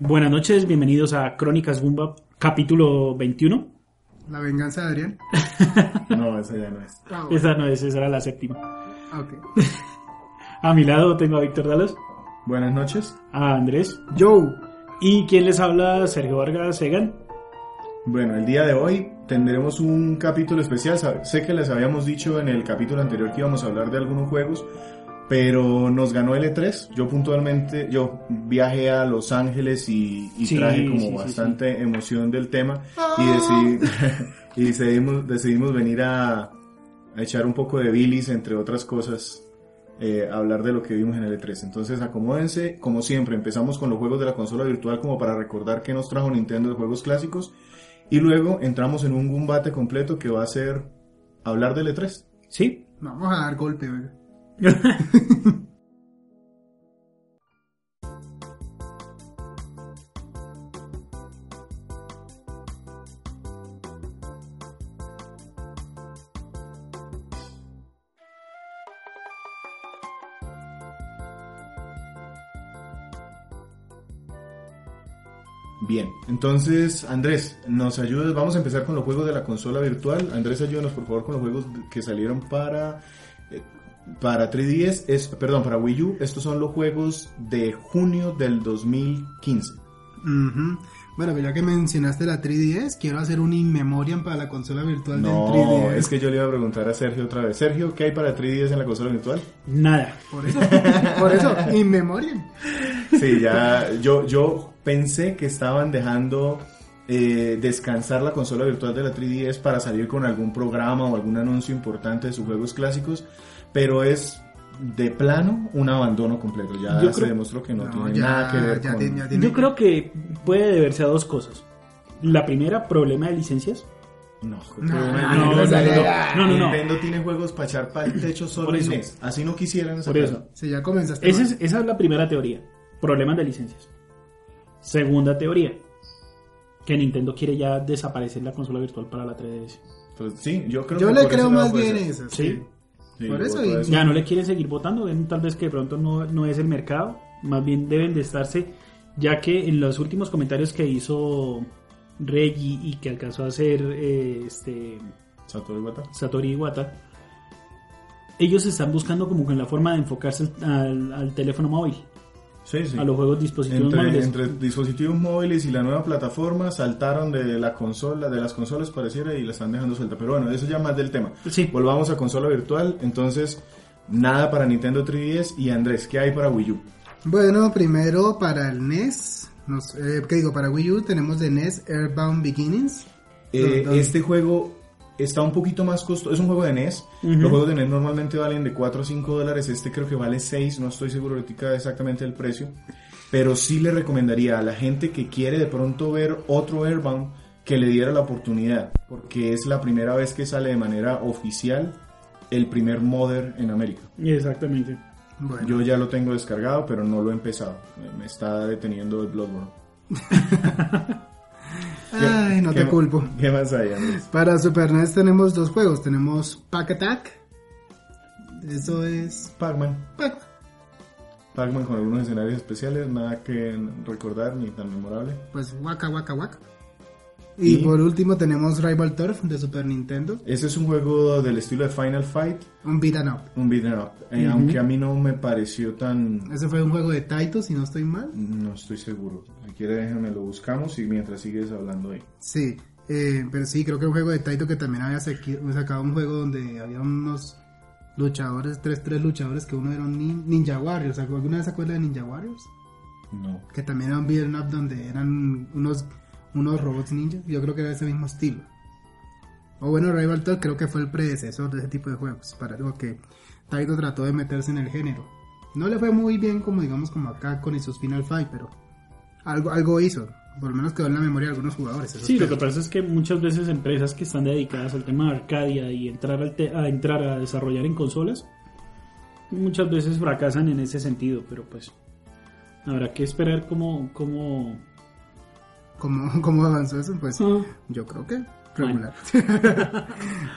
Buenas noches, bienvenidos a Crónicas Bumba, capítulo 21. La venganza de Adrián. No, esa ya no es. Ah, bueno. Esa no es, esa era la séptima. Ok. A mi lado tengo a Víctor Dalas, Buenas noches. a Andrés Joe. y quien les habla, Sergio Vargas Segan. Bueno, el día de hoy tendremos un capítulo especial. Sé que les habíamos dicho en el capítulo anterior que íbamos a hablar de algunos juegos, pero nos ganó el E3. Yo puntualmente, yo viajé a Los Ángeles y, y Sí, traje como sí, sí, bastante emoción del tema y, decidí- y decidimos, decidimos venir a, a echar un poco de bilis, entre otras cosas, eh, a hablar de lo que vimos en el E3. Entonces acomódense, como siempre, empezamos con los juegos de la consola virtual como para recordar que nos trajo Nintendo de juegos clásicos y luego entramos en un combate completo que va a ser hablar del E3. ¿Sí? Vamos a dar golpe, oiga. Bien, entonces Andrés, nos ayudas, vamos a empezar con los juegos de la consola virtual. Andrés, ayúdanos por favor con los juegos que salieron para eh, para 3DS, es, perdón, para Wii U. Estos son los juegos de junio del 2015. Ujú. Bueno, pero ya que mencionaste la 3DS, quiero hacer un in memoriam para la consola virtual No, del 3DS. es que yo le iba a preguntar a Sergio otra vez. Sergio, ¿qué hay para 3DS en la consola virtual? Nada. Por eso, por eso, in memoriam. Sí, ya, yo, yo pensé que estaban dejando eh, descansar la consola virtual de la 3DS para salir con algún programa o algún anuncio importante de sus juegos clásicos, pero es de plano un abandono completo. Ya Yo se creo- demostró que no, No, tiene ya- nada que ver ya con... tiene- ya tiene- Yo creo que puede deberse a dos cosas. La primera, problema de licencias. No, No, no, no, no, no, no, no. Nintendo tiene juegos para echar para el techo solo eso. NES. Así no quisieran Por eso. Si ya comenzaste. Esa es, esa es la primera teoría. Problemas de licencias. Segunda teoría. Que Nintendo quiere ya desaparecer la consola virtual para la 3DS. Pues sí, yo creo Yo que le creo más bien eso. Sí. Sí. Por eso y-. Ya no le quieren seguir votando, ven tal vez que de pronto no, no es el mercado, más bien deben de estarse, ya que en los últimos comentarios que hizo Reggie y que alcanzó a hacer eh, este Satoru Iwata. Satoru Iwata, ellos están buscando como que la forma de enfocarse al, al- al teléfono móvil, Sí, sí. a los juegos dispositivos Entre, móviles. entre dispositivos móviles y la nueva plataforma saltaron de la consola, de las consolas pareciera y la están dejando suelta. Pero bueno, eso ya más del tema. Sí. Volvamos a consola virtual. Entonces, nada para Nintendo 3DS y Andrés, ¿qué hay para Wii U? Bueno, primero para el NES. Nos, eh, ¿Qué digo? Para Wii U tenemos de NES Airbound Beginnings. Eh, este juego está un poquito más costoso. Es un juego de NES. Ujú. Los juegos de NES normalmente valen de 4 o 5 dólares. Este creo que vale 6. No estoy seguro ahorita exactamente el precio. Pero sí le recomendaría a la gente que quiere de pronto ver otro Airbound que le diera la oportunidad. Porque es la primera vez que sale de manera oficial el primer Mother en América. Exactamente. Bueno, Yo ya lo tengo descargado, pero no lo he empezado. Me- Me está deteniendo el Bloodborne. ay, no ¿Qué te culpo. ¿Qué más hay, Andrés? Para Super NES tenemos dos juegos. Tenemos Pack Attack. Eso es Pac-Man. Pac. Pac-Man con algunos escenarios especiales, nada que recordar ni tan memorable. Pues Waka Waka Waka. Y, Y- por último tenemos Rival Turf de Super Nintendo. Ese es un juego del estilo de Final Fight, Un beat 'em up. un beat'em up. Eh. Aunque a mí no me pareció tan... Ese fue un juego de Taito, si no estoy mal. No estoy seguro. Si quiere déjame lo buscamos y mientras sigues hablando ahí. Sí, eh, pero sí, creo que un juego de Taito que también había sacado un juego donde había unos luchadores, tres, tres luchadores que uno era un nin- Ninja Warriors. ¿Alguna vez se acuerda de Ninja Warriors? No. Que también era un beat'em up donde eran unos, unos robots ninja. Yo creo que era ese mismo estilo. O bueno, Rival Talk creo que fue el predecesor de ese tipo de juegos. Para algo que Taito trató de meterse en el género. No le fue muy bien como digamos como acá con sus Final Fight, pero algo, algo hizo. Por lo menos quedó en la memoria de algunos jugadores. Sí, lo que pasa es que muchas veces empresas que están dedicadas al tema de Arcadia y entrar, al te- a entrar a desarrollar en consolas, muchas veces fracasan en ese sentido, pero pues habrá que esperar cómo... cómo... ¿Cómo, ¿Cómo avanzó eso? Pues yo creo que regular.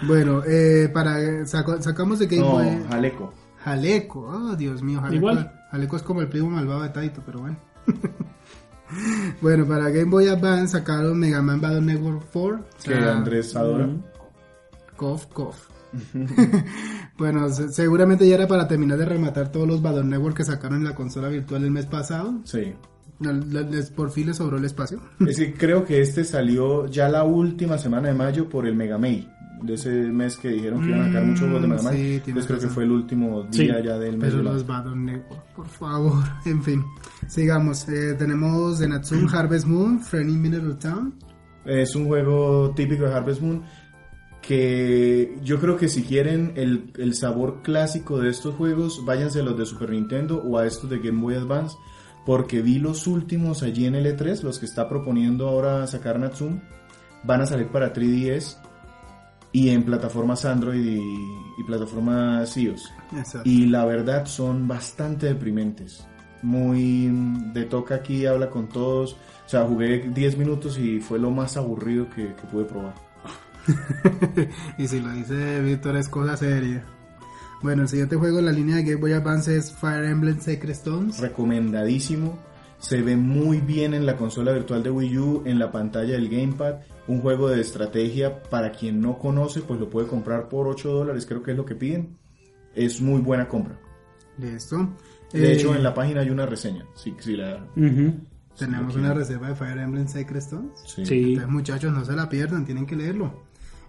bueno, eh, para saco- sacamos de Game No, Boy Jaleco. Jaleco. Oh, Dios mío, Jaleco. Igual. Jaleco es como el primo malvado de Taito, pero bueno. Bueno, para Game Boy Advance sacaron Mega Man Battle Network 4. o Que sea, Andrés adora. Cough, cough. bueno, se- seguramente ya era para terminar de rematar todos los Battle Network que sacaron en la consola virtual el mes pasado. Sí. Le- por fin les sobró el espacio. Es que creo que este salió ya la última semana de mayo por el Mega May. De ese mes que dijeron que iban a sacar muchos juegos de Mega Man. Mm, sí, tienes Entonces creo que fue el último Sí, día ya del mes. Pero los Battle Network, por favor. En fin, sigamos. Eh, tenemos de Natsun Harvest Moon, Friendly Mineral Town. Es un juego típico de Harvest Moon que yo creo que si quieren el, el sabor clásico de estos juegos, váyanse a los de Super Nintendo o a estos de Game Boy Advance, porque vi los últimos allí en el E3, los que está proponiendo ahora sacar Natsun, van a salir para 3DS y en plataformas Android y, y plataformas iOS. Exacto. Y la verdad son bastante deprimentes. Muy mm, de toca aquí, habla con todos. O sea, jugué 10 minutos y fue lo más aburrido que, que pude probar. y si lo dice Víctor es cosa seria. Bueno, el siguiente juego en la línea de Game Boy Advance es Fire Emblem Sacred Stones. Recomendadísimo. Se ve muy bien en la consola virtual de Wii U, en la pantalla del Gamepad. Un juego de estrategia para quien no conoce, pues lo puede comprar por 8 dólares, creo que es lo que piden. Es muy buena compra. Listo. De Eh, hecho, en la página hay una reseña. La. Tenemos una reserva de Fire Emblem Sacred Stones. sí. Sí. Entonces, muchachos, no se la pierdan, tienen que leerlo.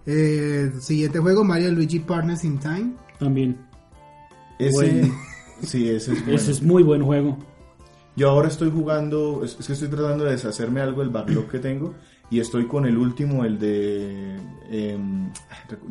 Eh, siguiente juego, Mario Luigi Partners in Time. También. Ese, Bueno. sí, ese es bueno. Ese es muy buen juego. Yo ahora estoy jugando, es, es que estoy tratando de deshacerme algo del backlog que tengo y estoy con el último, el de... em,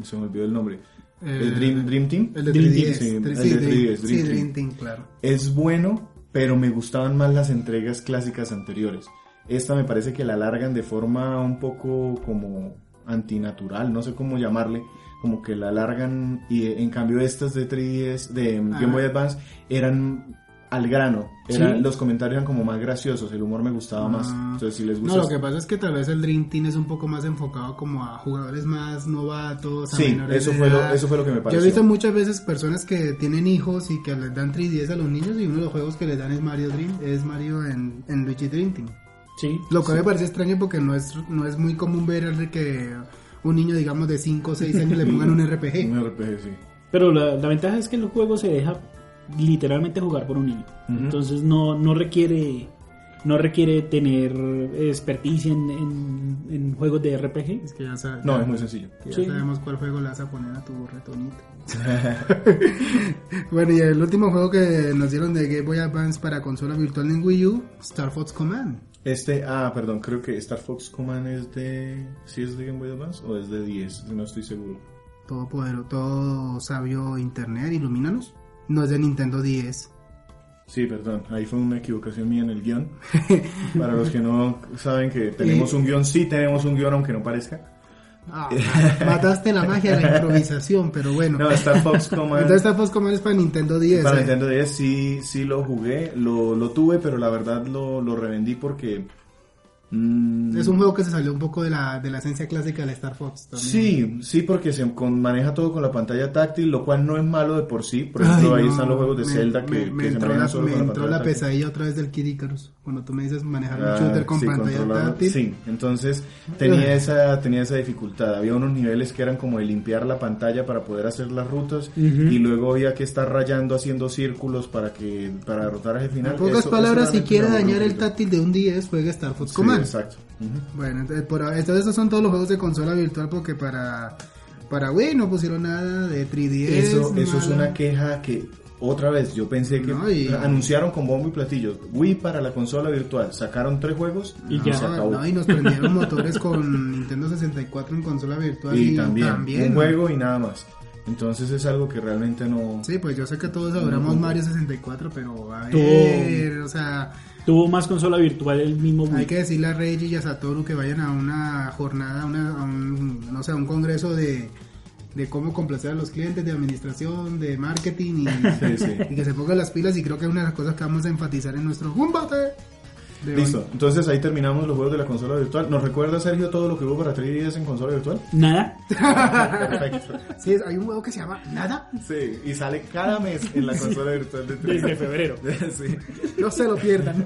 se me olvidó el nombre. el Eh, Dream, Dream Team. El de Dream 3DS. Sí, el de Dream- 3DS, sí, Dream Dream Team. Team, claro. Es bueno, pero me gustaban más las entregas clásicas anteriores. Esta me parece que la alargan de forma un poco como antinatural, no sé cómo llamarle, como que la alargan y en cambio estas de 3DS, de em, Game Ah. Boy Advance eran al grano, eran, Sí. los comentarios eran como más graciosos, el humor me gustaba más. Ah. Entonces si les No, gusta... lo que pasa es que tal vez el Dream Team es un poco más enfocado como a jugadores más novatos, a Sí, menores eso de fue, lo, edad. eso fue lo que me Yo he pareció. visto muchas veces personas que tienen hijos y que les dan 3DS a los niños y uno de los juegos que les dan es Mario Dream, es Mario en, en Luigi Dream Team. Sí. Lo cual me parece extraño porque no es, no es muy común ver el que un niño, digamos, de 5 o 6 años le pongan un RPG. Un RPG, sí. Pero la, la ventaja es que el juego se deja literalmente jugar por un niño. Entonces no, no requiere no requiere tener experticia en, en, en juegos de RPG. Es que ya, No, es muy sencillo. ya Sí. sabemos cuál juego le vas a poner a tu retonito. bueno, y el último juego que nos dieron de Game Boy Advance para consola virtual en Wii U, Star Fox Command. Este, ah, perdón, creo que Star Fox Command es de... ¿Sí es de Game Boy Advance o es de 10? No estoy seguro. Todo poderoso, todo sabio internet, ilumínanos. No es de Nintendo 10. Sí, perdón, ahí fue una equivocación mía en el guion. Para los que no saben que tenemos un guion, sí tenemos un guion aunque no parezca. Ah, mataste la magia de la improvisación, pero bueno. No, Star Fox Command... Entonces Star Fox Command es para Nintendo 10. Para ¿eh? Nintendo 10 sí, sí lo jugué, lo, lo tuve, pero la verdad lo, lo revendí porque... mm, Es un juego que se salió un poco de la, de la esencia clásica del Star Fox. También. Sí, sí, porque se con- maneja todo con la pantalla táctil, lo cual no es malo de por sí. Por ejemplo, Ay, ahí están los juegos de me- Zelda que, me, que se entró manejan la, solo me con entró la pesadilla otra vez del Kid Icarus. Cuando tú me dices manejar un Ah, shooter con sí, pantalla táctil. Sí, entonces tenía esa, tenía esa dificultad. Había unos niveles que eran como de limpiar la pantalla para poder hacer las rutas y luego había que estar rayando haciendo círculos para que para derrotar al final. En pocas Eso- palabras, eso si realmente quiere me aburrió dañar el táctil de un 10, juegue Star Fox Sí, Command. Exacto. Bueno, entonces, por, entonces estos son todos los juegos de consola virtual porque para, para Wii no pusieron nada de 3DS. Eso, eso es una queja que otra vez yo pensé que No, y- anunciaron con bombo y platillo Wii para la consola virtual, sacaron tres juegos Y ya. se acabó. No, y nos prendieron motores con Nintendo 64 en consola virtual. y también, un ¿no? juego y nada más. Entonces es algo que realmente no... Sí, pues yo sé que todos adoramos Mario 64, pero a ver, o sea, Tuvo más consola virtual el mismo Wii. hay que decirle a Reggie y a Satoru que vayan a una jornada, a una, a un, no sé, a un congreso de, de cómo complacer a los clientes, de administración, de marketing y, Sí, sí. y que se pongan las pilas y creo que es una de las cosas que vamos a enfatizar en nuestro combate. De Listo, hoy. entonces ahí terminamos los juegos de la consola virtual. ¿Nos recuerda Sergio todo lo que hubo para 3DS en consola virtual? Nada. Perfecto. Sí, hay un juego que se llama Nada, Sí, y sale cada mes en la consola virtual de 3DS. Desde febrero. Sí. no se lo pierdan.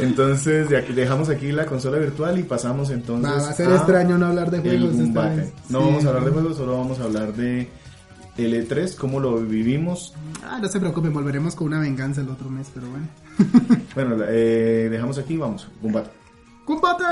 Entonces de aquí- dejamos aquí la consola virtual y pasamos entonces Va, va a ser extraño no hablar de juegos esta Gumbate. vez. No Sí. vamos a hablar de juegos, solo vamos a hablar de L3, cómo lo vivimos. Ah, no se preocupen, volveremos con una venganza el otro mes, pero bueno. Bueno, eh, dejamos aquí, vamos, Gumbate. ¡Combate!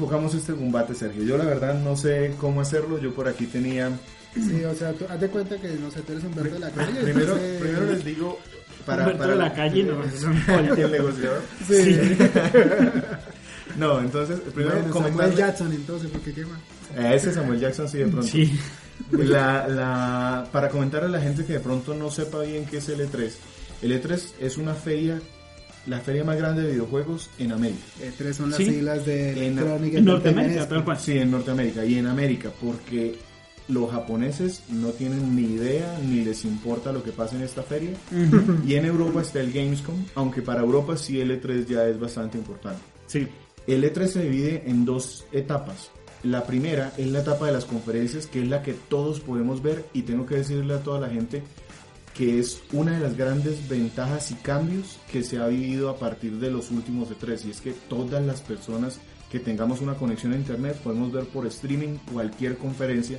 Enfocamos este combate, Sergio? Yo la verdad no sé cómo hacerlo. Yo por aquí tenía... Sí, o sea, tú, haz de cuenta que, no sé, tú eres Humberto de la calle. Primero, entonces- primero les digo... Para, Humberto para de la calle, no, es un el negociador. Sí. No, entonces, primero Bueno, Samuel comentarle- Jackson, entonces, porque qué más. A ese Samuel Jackson sí de pronto. Sí. La, la, para comentar a la gente que de pronto no sepa bien qué es el E3. El E3 es una feria, la feria más grande de videojuegos en América. Eh, tres son las Sí. siglas de En- Electronic En Norteamérica, Entertainment tal cual. Sí, en Norteamérica y en América, porque los japoneses no tienen ni idea ni les importa lo que pasa en esta feria. Y en Europa está el Gamescom, aunque para Europa sí el E3 ya es bastante importante. Sí. El E3 se divide en dos etapas. La primera es la etapa de las conferencias, que es la que todos podemos ver y tengo que decirle a toda la gente que es una de las grandes ventajas y cambios que se ha vivido a partir de los últimos E3 y es que todas las personas que tengamos una conexión a internet podemos ver por streaming cualquier conferencia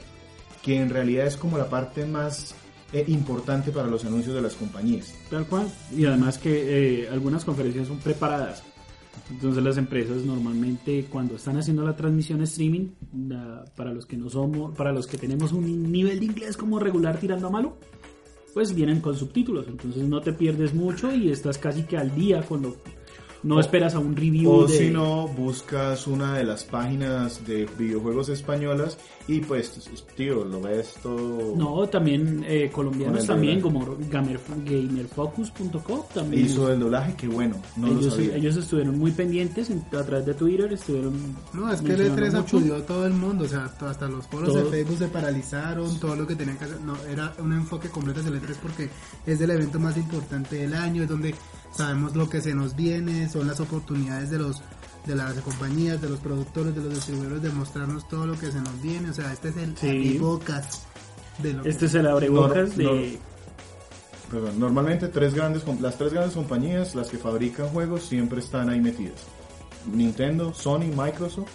que en realidad es como la parte más eh, importante para los anuncios de las compañías. Tal cual. Y además que eh, algunas conferencias son preparadas. Entonces las empresas normalmente cuando están haciendo la transmisión streaming, para los que no somos, para los que tenemos un nivel de inglés como regular tirando a malo, pues vienen con subtítulos. Entonces no te pierdes mucho y estás casi que al día con lo no O- esperas a un review O de si no, buscas una de las páginas de videojuegos españolas y pues, tío, lo ves todo... No, también eh, colombianos el también como gamer, gamerfocus.com también Hizo el doblaje, qué bueno, no lo ellos, sabía. ellos estuvieron muy pendientes en- a través de Twitter, estuvieron No, es que el mencionando E3 mucho. acudió a todo el mundo, o sea, hasta los foros Todo. de Facebook se paralizaron, todo lo que tenían que hacer, no, era un enfoque completo hacia el E3 porque es el evento más importante del año, es donde sabemos lo que se nos viene, son las oportunidades de los de las compañías, de los productores, de los distribuidores de mostrarnos todo lo que se nos viene, o sea, este es el Sí. abrebocas de lo Este que es el abrebocas No, de... no. Perdón, normalmente tres grandes, las tres grandes compañías, las que fabrican juegos, siempre están ahí metidas. Nintendo, Sony, Microsoft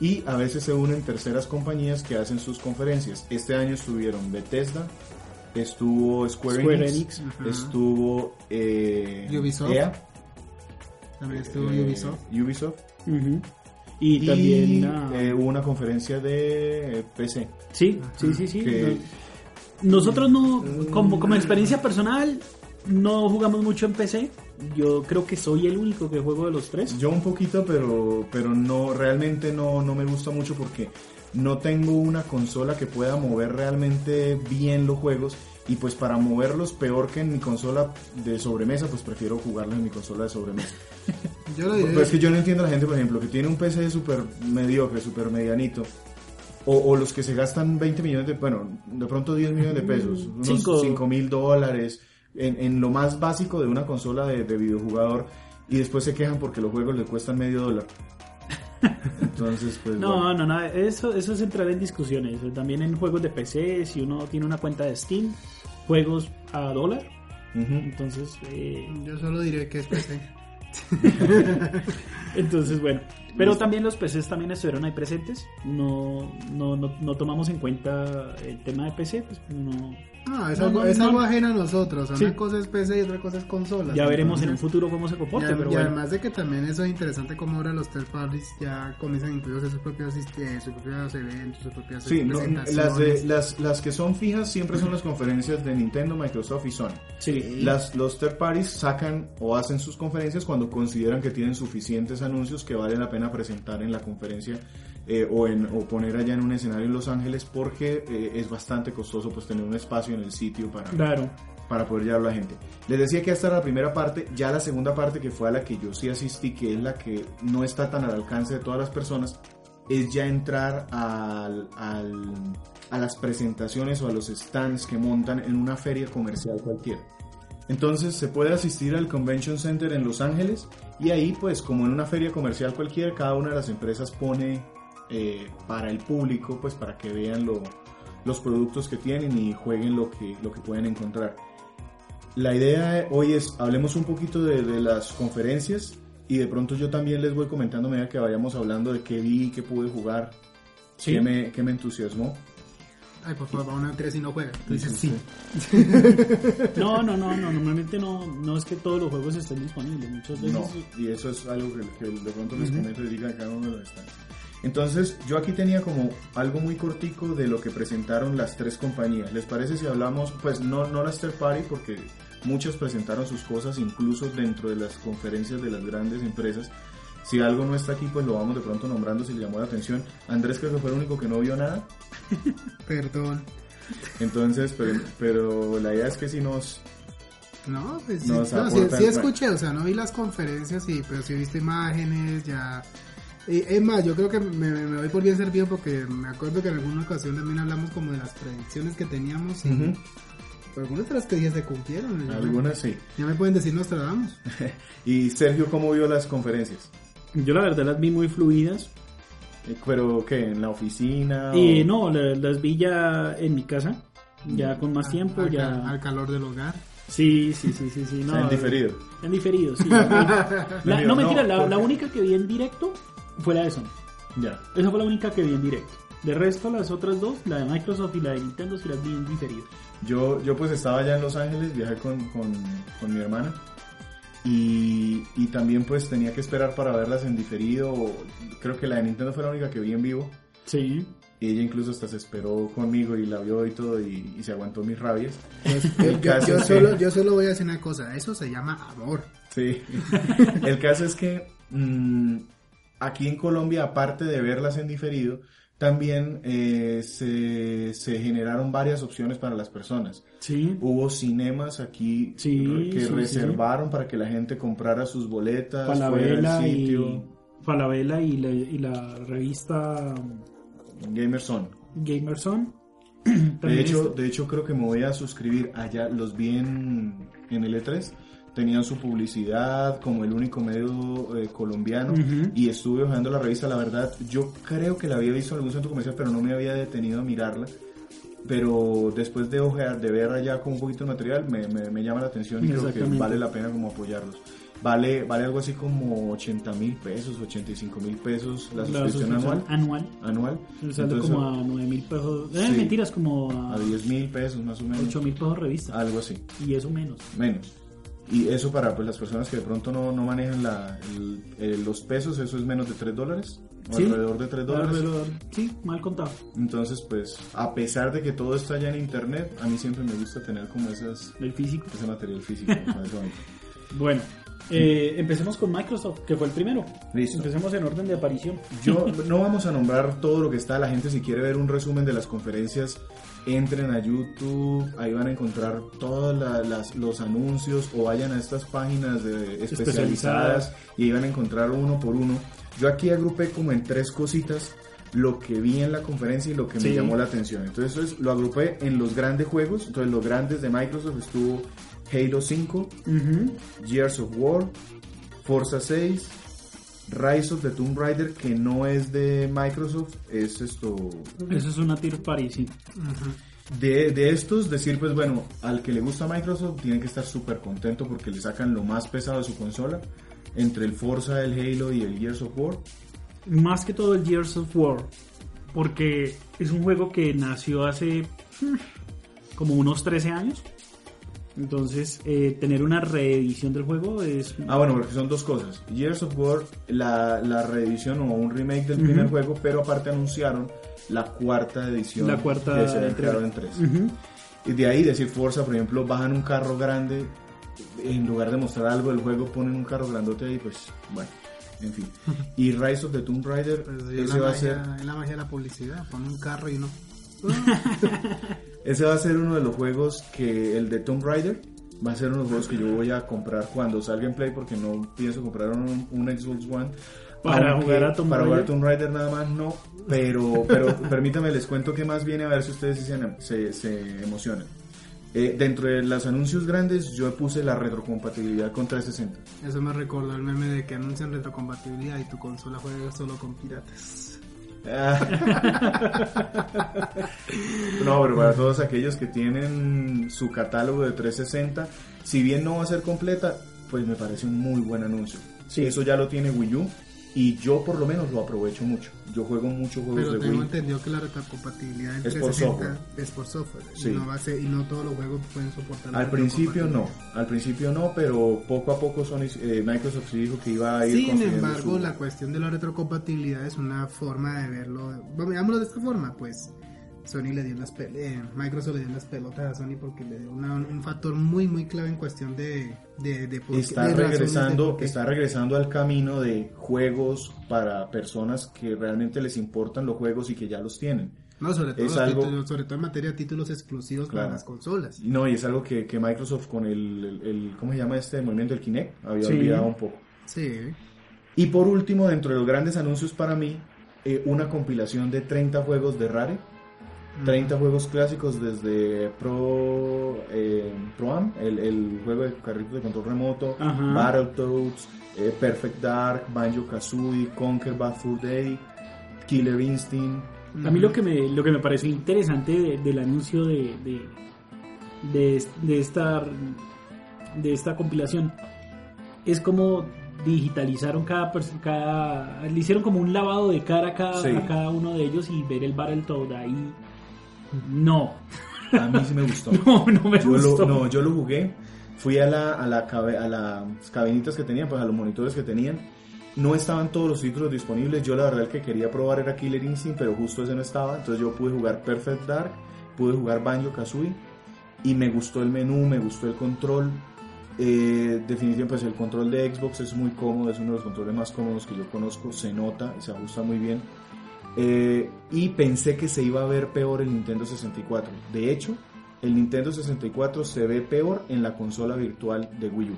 y a veces se unen terceras compañías que hacen sus conferencias. Este año estuvieron Bethesda, estuvo Square, Square Enix, estuvo eh, Ubisoft. EA, también estuvo eh, Ubisoft. Ubisoft. Y, Y también... eh, hubo una conferencia de eh, PC. sí, sí, sí, sí. que- Nosotros no, como, como experiencia personal, no jugamos mucho en PC. Yo creo que soy el único que juego de los tres. Yo un poquito, pero, pero no, realmente no, no me gusta mucho porque no tengo una consola que pueda mover realmente bien los juegos y pues para moverlos peor que en mi consola de sobremesa, pues prefiero jugarlos en mi consola de sobremesa. Yo lo diré, Pues es que yo no entiendo a la gente, por ejemplo, que tiene un PC súper mediocre, súper medianito. O, o los que se gastan 20 millones de, bueno, de pronto 10 millones de pesos, unos Cinco. 5 mil dólares, en, en lo más básico de una consola de, de videojugador, y después se quejan porque los juegos le cuestan medio dólar. Entonces, pues. No, bueno. no, no, eso, eso es entrar en discusiones. También en juegos de PC, si uno tiene una cuenta de Steam, juegos a dólar. Entonces, eh, yo solo diré que es PC. entonces bueno. Pero Listo. también los PCs también estuvieron ahí presentes. No, no, no, no tomamos en cuenta el tema de PC, pues no, No, es, No, algo, no, es no. algo ajeno a nosotros. Sí. Una cosa es PC y otra cosa es consola. Ya veremos en un futuro cómo se comporte, y, pero y bueno. además de que también eso es interesante como ahora los third parties ya comienzan a incluir sus propios, eh, sus propios eventos, sus propias Sí, las, de, las, las que son fijas siempre son las conferencias de Nintendo, Microsoft y Sony. Sí. Las, los third parties sacan o hacen sus conferencias cuando consideran que tienen suficientes anuncios que vale la pena presentar en la conferencia eh, o, en, o poner allá en un escenario en Los Ángeles porque eh, es bastante costoso pues tener un espacio en el sitio para, Claro. para poder llevar a la gente. Les decía que esta era la primera parte, ya la segunda parte que fue a la que yo sí asistí, que es la que no está tan al alcance de todas las personas, es ya entrar al, al- a las presentaciones o a los stands que montan en una feria comercial cualquiera. Entonces se puede asistir al Convention Center en Los Ángeles y ahí pues como en una feria comercial cualquiera, cada una de las empresas pone eh, para el público pues para que vean lo- los productos que tienen y jueguen lo que, lo que pueden encontrar. La idea hoy es, hablemos un poquito de, de las conferencias y de pronto yo también les voy comentando a medida que vayamos hablando de qué vi, qué pude jugar, Sí. qué, me, qué me entusiasmó. Ay, por favor, uno tres y no juega. Tú dices sí. No, no, no, no, normalmente no, no es que todos los juegos estén disponibles. Muchas veces. No, y eso es algo que, que de pronto les comento y digan cada uno de los stands. Entonces, yo aquí tenía como algo muy cortico de lo que presentaron las tres compañías. ¿Les parece si hablamos, pues no, no las third party, porque muchas presentaron sus cosas incluso dentro de las conferencias de las grandes empresas? Si algo no está aquí, pues lo vamos de pronto nombrando si le llamó la atención. Andrés creo que fue el único que no vio nada. Perdón. Entonces, pero, pero la idea es que si nos... No, pues sí, no, sí, sí escuché, o sea, no vi las conferencias, sí, pero sí he visto imágenes, ya... Y, es más, yo creo que me, me doy por bien servido porque me acuerdo que en alguna ocasión también hablamos como de las predicciones que teníamos y Ujú. algunas de las que dije se cumplieron. Ya me- Algunas sí. Ya me pueden decir Nostradamus. Y Sergio, ¿cómo vio las conferencias? Yo la verdad las vi muy fluidas. Eh, ¿Pero qué? ¿En la oficina? Y o- no, la- las vi ya en mi casa. Ya con más tiempo, al, ya. al calor del hogar. Sí, sí, sí, sí, sí. O No, sea, en diferido. En diferido, sí. La- No, no, mentira, la, porque- la única que vi en directo fue la de Sony. Ya. Esa fue la única que vi en directo. De resto, las otras dos, la de Microsoft y la de Nintendo, sí las vi en diferido. Yo, yo pues estaba allá en Los Ángeles, viajé con, con, con mi hermana y, y también pues tenía que esperar para verlas en diferido. Creo que la de Nintendo fue la única que vi en vivo Sí. y ella incluso hasta se esperó conmigo y la vio y todo y, y se aguantó mis rabias. Yo, El yo- caso yo es que- solo, yo solo voy a decir una cosa, eso se llama amor. Sí. El caso es que mm, aquí en Colombia, aparte de verlas en diferido, también eh, se, se generaron varias opciones para las personas. Sí. Hubo cinemas aquí Sí, que sí, reservaron para que la gente comprara sus boletas, fuera Falabella al y. sitio. Falabella y la, y la revista Gamerson. Gamerson. De hecho, de hecho, creo que me voy a suscribir allá. Los vi en, en el E3. Tenían su publicidad como el único medio eh, colombiano. Ujú. Y estuve hojeando la revista. La verdad, yo creo que la había visto en algún centro comercial, pero no me había detenido a mirarla. Pero después de ojear, de ver allá como un poquito de material, me, me, me llama la atención y creo que vale la pena como apoyarlos. Vale, vale algo así como 80 mil pesos, 85 mil pesos la la suscripción anual. anual. anual. Sale como a 9 mil pesos. Eh, Sí. mentiras, como a, a 10 mil pesos más o menos. 8 mil pesos revista. Algo así. Y eso menos. menos. Y eso para pues, las personas que de pronto no, no manejan la, el- el- los pesos, eso es menos de 3 dólares, Sí. alrededor de 3 dólares. Sí, mal contado. Entonces, pues, a pesar de que todo está ya en internet, a mí siempre me gusta tener como esas, El físico. ese material físico. Bueno, eh, empecemos con Microsoft, que fue el primero. Listo. Empecemos en orden de aparición. Yo no vamos a nombrar todo lo que está, la gente si quiere ver un resumen de las conferencias, entren a YouTube, ahí van a encontrar todos la- los anuncios o vayan a estas páginas de- especializadas Especializadas. y ahí van a encontrar uno por uno. Yo aquí agrupé como en tres cositas lo que vi en la conferencia y lo que me llamó la atención. Entonces eso es- lo agrupé en los grandes juegos, entonces los grandes de Microsoft estuvo Halo 5, Ujú. Gears of War, Forza 6, Rise of the Tomb Raider, que no es de Microsoft, es esto. Eso es una tier party, sí. De, de estos, decir, pues bueno, al que le gusta Microsoft tiene que estar súper contento porque le sacan lo más pesado de su consola, entre el Forza, el Halo y el Gears of War. Más que todo el Gears of War. Porque es un juego que nació hace. como unos 13 años. Entonces, eh, tener una reedición del juego es... Ah, bueno, porque son dos cosas. Years of War, la, la reedición o un remake del primer juego, pero aparte anunciaron la cuarta edición La cuarta que será en tres. Ujú. Y de ahí decir Forza, por ejemplo, bajan un carro grande, en lugar de mostrar algo del juego, ponen un carro grandote ahí, pues bueno, en fin. Y Rise of the Tomb Raider, Pues, es, ese va a magia, ser, es la magia de la publicidad. Pon un carro y no. ese va a ser uno de los juegos que el de Tomb Raider va a ser uno de los juegos que yo voy a comprar cuando salga en Play porque no pienso comprar un, un Xbox One. Para Aunque jugar a Tomb para jugar Raider. Tomb Raider nada más no, pero, pero permítame les cuento que más viene a ver si ustedes se, se, se emocionan. Eh, dentro de los anuncios grandes yo puse la retrocompatibilidad con 360. Eso me recordó el meme de que anuncian retrocompatibilidad y tu consola juega solo con piratas. No, pero para todos aquellos que tienen su catálogo de 360, si bien no va a ser completa, pues me parece un muy buen anuncio. Sí. Eso ya lo tiene Wii U y yo por lo menos lo aprovecho mucho. Yo juego muchos juegos Pero de tengo Wii. entendido que la retrocompatibilidad en Es por 360 es por software. Sí. Y, no va a ser, y no todos los juegos pueden soportar la Al principio no, al principio no, pero poco a poco Sony, eh, Microsoft sí dijo que iba a ir Sin embargo, su- la cuestión de la retrocompatibilidad es una forma de verlo. Veámoslo de esta forma, pues Sony le dio las eh, Microsoft le dio las pelotas a Sony porque le dio una- un factor muy muy clave en cuestión de de, de por está de de regresando, por qué. está regresando al camino de juegos para personas que realmente les importan los juegos y que ya los tienen. no sobre todo es algo- títulos, sobre todo en materia de títulos exclusivos Claro. para las consolas. No, y es algo que, que Microsoft con el, el- el- ¿cómo se llama este movimiento? El Kinect, había Sí. olvidado un poco. Sí. Y por último, dentro de los grandes anuncios para mí, eh, una compilación de 30 juegos de Rare. 30 juegos clásicos desde Pro, eh, Pro Am, el, el juego de carritos de control remoto, Ajá. Battletoads, eh, Perfect Dark, Banjo Kazooie, Conquer Bad Fur Day, Killer Instinct. A mí lo que me, lo que me pareció interesante de- del anuncio de, de, de, de esta, de esta compilación es como digitalizaron cada, cada le hicieron como un lavado de cara a cada, Sí. a cada uno de ellos y ver el Battletoad ahí no A mí sí me gustó. no no me yo gustó lo, no, yo lo jugué. Fui a, la, a, la cabe- a las cabinitas que tenían, pues a los monitores que tenían. No estaban todos los títulos disponibles. Yo la verdad el que quería probar era Killer Instinct, pero justo ese no estaba. Entonces yo pude jugar Perfect Dark, pude jugar Banjo Kazooie y me gustó el menú, me gustó el control. Eh, definitivamente pues el control de Xbox es muy cómodo, es uno de los controles más cómodos que yo conozco, se nota se ajusta muy bien. Eh, y pensé que se iba a ver peor el Nintendo 64. De hecho, el Nintendo 64 se ve peor en la consola virtual de Wii U.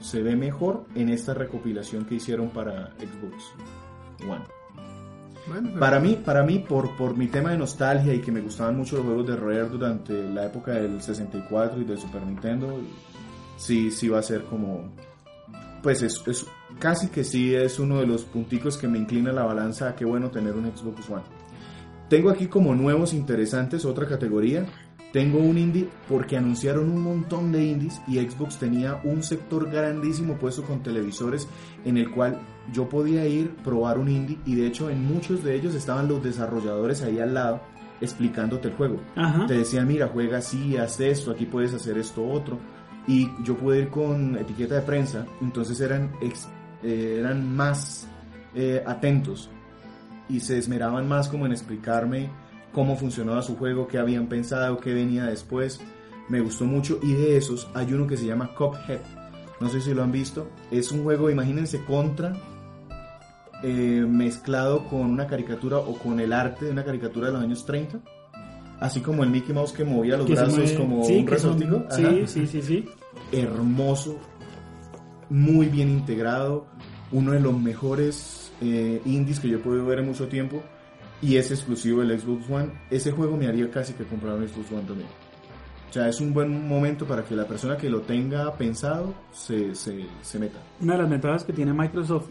Se ve mejor en esta recopilación que hicieron para Xbox One. Bueno, pero- Para mí, para mí por, por mi tema de nostalgia y que me gustaban mucho los juegos de Rare durante la época del 64 y del Super Nintendo, sí, sí va a ser como... Pues es, es- casi que sí es uno de los punticos que me inclina la balanza a qué bueno tener un Xbox One. Tengo aquí como nuevos interesantes otra categoría. Tengo un indie porque anunciaron un montón de indies y Xbox tenía un sector grandísimo puesto con televisores en el cual yo podía ir, probar un indie y de hecho en muchos de ellos estaban los desarrolladores ahí al lado explicándote el juego. Ajá. Te decían, mira, juega así, haz esto, aquí puedes hacer esto otro. Y yo pude ir con etiqueta de prensa, entonces eran, eh, eran más eh, atentos y se esmeraban más como en explicarme cómo funcionaba su juego, qué habían pensado, qué venía después. Me gustó mucho y de esos hay uno que se llama Cuphead. No sé si lo han visto. Es un juego, imagínense, contra eh, mezclado con una caricatura o con el arte de una caricatura de los años 30. Así como el Mickey Mouse que movía los Que brazos mueve- como sí, un resortico. sí sí sí Hermoso, muy bien integrado, uno de los mejores eh, indies que yo he podido ver en mucho tiempo y es exclusivo del Xbox One. Ese juego me haría casi que comprar un Xbox One también. O sea, es un buen momento para que la persona que lo tenga pensado se, se, se meta. una de las ventajas que tiene Microsoft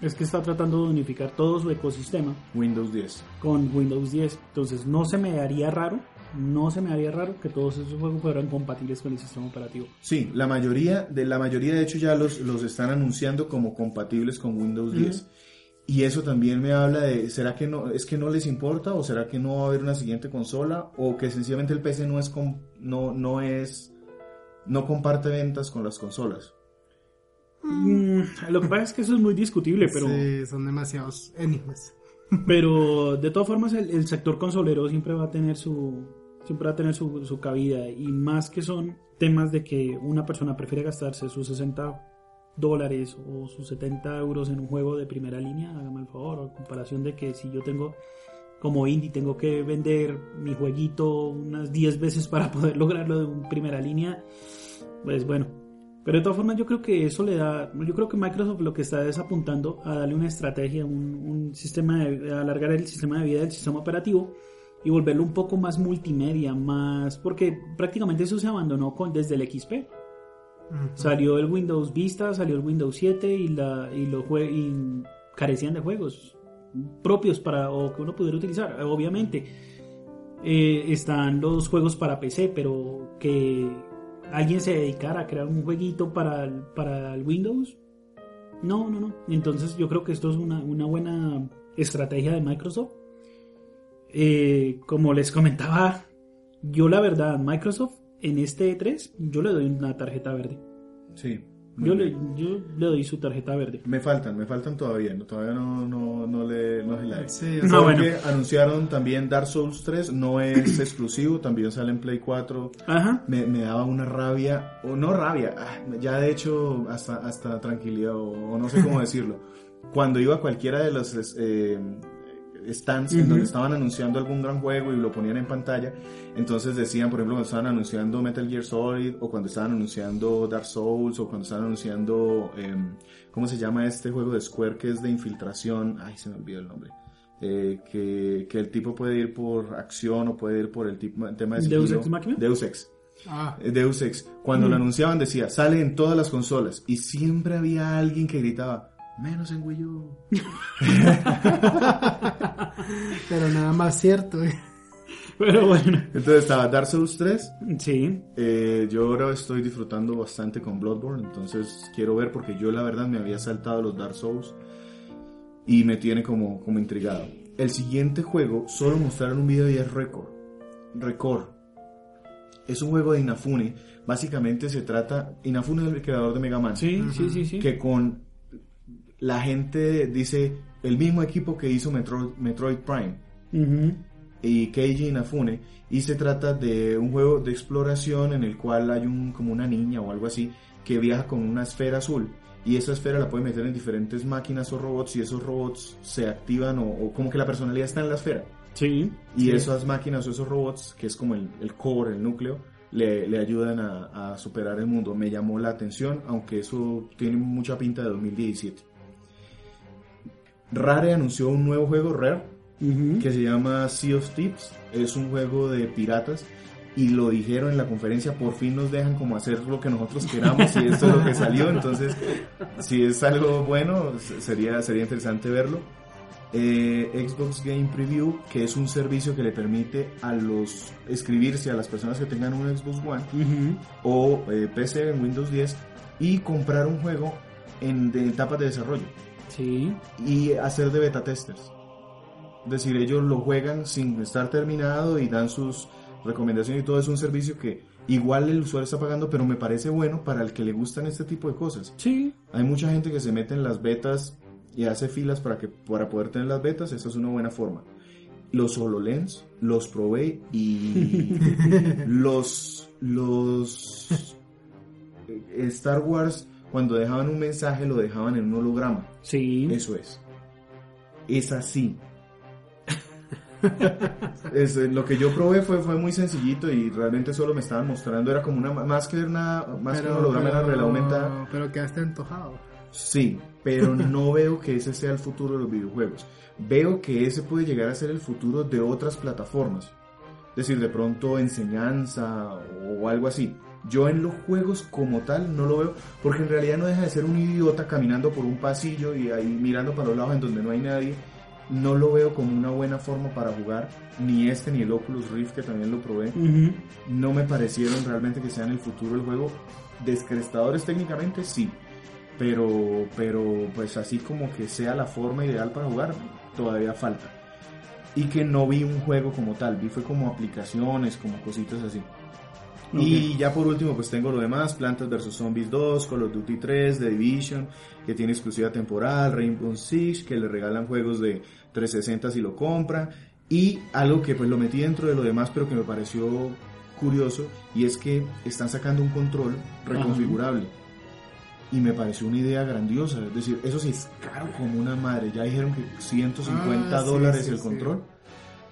es que está tratando de unificar todo su ecosistema Windows 10. con Windows 10. Entonces no se me haría raro, no se me haría raro que todos esos juegos fueran compatibles con el sistema operativo. Sí, la mayoría, de la mayoría de hecho ya los, los están anunciando como compatibles con Windows 10. Y eso también me habla de, ¿será que no, es que no les importa o será que no va a haber una siguiente consola o que sencillamente el PC no es, com- no, no es, no comparte ventas con las consolas? Mm, lo que pasa es que eso es muy discutible, pero, Sí, son demasiados enigmas. pero de todas formas el, el sector consolero siempre va a tener su siempre va a tener su, su cabida y más que son temas de que una persona prefiere gastarse sus 60 dólares o sus 70 euros en un juego de primera línea, hágame el favor, a comparación de que si yo tengo como indie tengo que vender mi jueguito unas 10 veces para poder lograrlo de un primera línea, pues bueno. Pero de todas formas yo creo que eso le da, yo creo que Microsoft lo que está es apuntando a darle una estrategia, un, un sistema de, a alargar el sistema de vida del sistema operativo y volverlo un poco más multimedia, más, porque prácticamente eso se abandonó con, desde el XP. Salió el Windows Vista, salió el Windows 7 y, la, y, los y carecían de juegos propios para o que uno pudiera utilizar. Obviamente eh, están los juegos para PC, pero que alguien se dedicara a crear un jueguito para el, para el Windows, no, no, no. Entonces yo creo que esto es una, una buena estrategia de Microsoft. Eh, como les comentaba, yo la verdad, Microsoft en este E3, yo le doy una tarjeta verde. Sí. Yo le, yo le doy su tarjeta verde. Me faltan, me faltan todavía, no, todavía no, no, no le, no se la. Sí, o No, sea, Porque bueno. anunciaron también Dark Souls 3, no es exclusivo, también sale en Play 4. Ajá. Me, me daba una rabia, o no rabia, ah, ya de hecho hasta, hasta tranquilidad, o, o no sé cómo decirlo. Cuando iba a cualquiera de los eh, stands en Ujú. donde estaban anunciando algún gran juego y lo ponían en pantalla, entonces decían, por ejemplo, cuando estaban anunciando Metal Gear Solid, o cuando estaban anunciando Dark Souls, o cuando estaban anunciando, em, ¿cómo se llama este juego de Square que es de infiltración? Ay, se me olvidó el nombre. Eh, que, que el tipo puede ir por acción o puede ir por el tipo, tema de ¿Deus sigilo. Ex Machina? Deus Ex. ah, Eh, Deus Ex. Cuando Mm. lo anunciaban decía, sale en todas las consolas. Y siempre había alguien que gritaba, menos en Wii U. pero nada más cierto. eh. Pero bueno. Entonces estaba Dark Souls 3. Sí. Eh, yo ahora estoy disfrutando bastante con Bloodborne. Entonces quiero ver porque yo la verdad me había saltado los Dark Souls. Y me tiene como, como intrigado. El siguiente juego solo mostraron un video y es Record. Record. Es un juego de Inafune. Básicamente se trata... Inafune es el creador de Mega Man. Sí, sí, sí, sí. que con la gente dice el mismo equipo que hizo Metroid, Metroid Prime y Keiji Inafune y se trata de un juego de exploración en el cual hay un como una niña o algo así que viaja con una esfera azul y esa esfera la puede meter en diferentes máquinas o robots y esos robots se activan o, o como que la personalidad está en la esfera Sí. y sí. esas máquinas o esos robots, que es como el, el core, el núcleo, le, le ayudan a, a superar el mundo. Me llamó la atención, aunque eso tiene mucha pinta de 2017. Rare anunció un nuevo juego, Rare, que se llama Sea of Thieves. Es un juego de piratas. Y lo dijeron en la conferencia, por fin nos dejan como hacer lo que nosotros queramos y esto es lo que salió. Entonces, si es algo bueno, se- sería, sería interesante verlo eh, Xbox Game Preview, que es un servicio que le permite a los escribirse a las personas que tengan un Xbox One o eh, PC en Windows 10 y comprar un juego en de etapas de desarrollo Sí. y hacer de beta testers. Es decir, ellos lo juegan sin estar terminado y dan sus recomendaciones y todo es un servicio que igual el usuario está pagando, pero me parece bueno para el que le gustan este tipo de cosas. Sí. Hay mucha gente que se mete en las betas y hace filas para que para poder tener las betas, esa es una buena forma. Los HoloLens los probé y los los eh, Star Wars cuando dejaban un mensaje lo dejaban en un holograma. Sí. Eso es. Es así. Es, eh, lo que yo probé fue, fue muy sencillito y realmente solo me estaban mostrando, era como una, más que una, más que un holograma, era realidad aumentada. pero quedaste antojado. Sí, pero no veo que ese sea el futuro de los videojuegos. Veo que ese puede llegar a ser el futuro de otras plataformas. Es decir, de pronto enseñanza o algo así. Yo en los juegos como tal no lo veo, porque en realidad no deja de ser un idiota caminando por un pasillo y ahí mirando para los lados en donde no hay nadie. No lo veo como una buena forma para jugar, ni este ni el Oculus Rift que también lo probé no me parecieron realmente que sean el futuro del juego. Descrestadores técnicamente sí, pero, pero pues así como que sea la forma ideal para jugar, todavía falta. Y que no vi un juego como tal, vi fue como aplicaciones, como cositas así. Y ya por último, pues tengo lo demás: Plantas vs Zombies 2, Call of Duty 3, The Division, que tiene exclusiva temporal, Rainbow Six, que le regalan juegos de 360 si lo compra. Y algo que pues lo metí dentro de lo demás, pero que me pareció curioso, y es que están sacando un control reconfigurable. Y me pareció una idea grandiosa. Es decir, eso sí es caro como una madre. Ya dijeron que 150 Ah, dólares sí, el sí. control.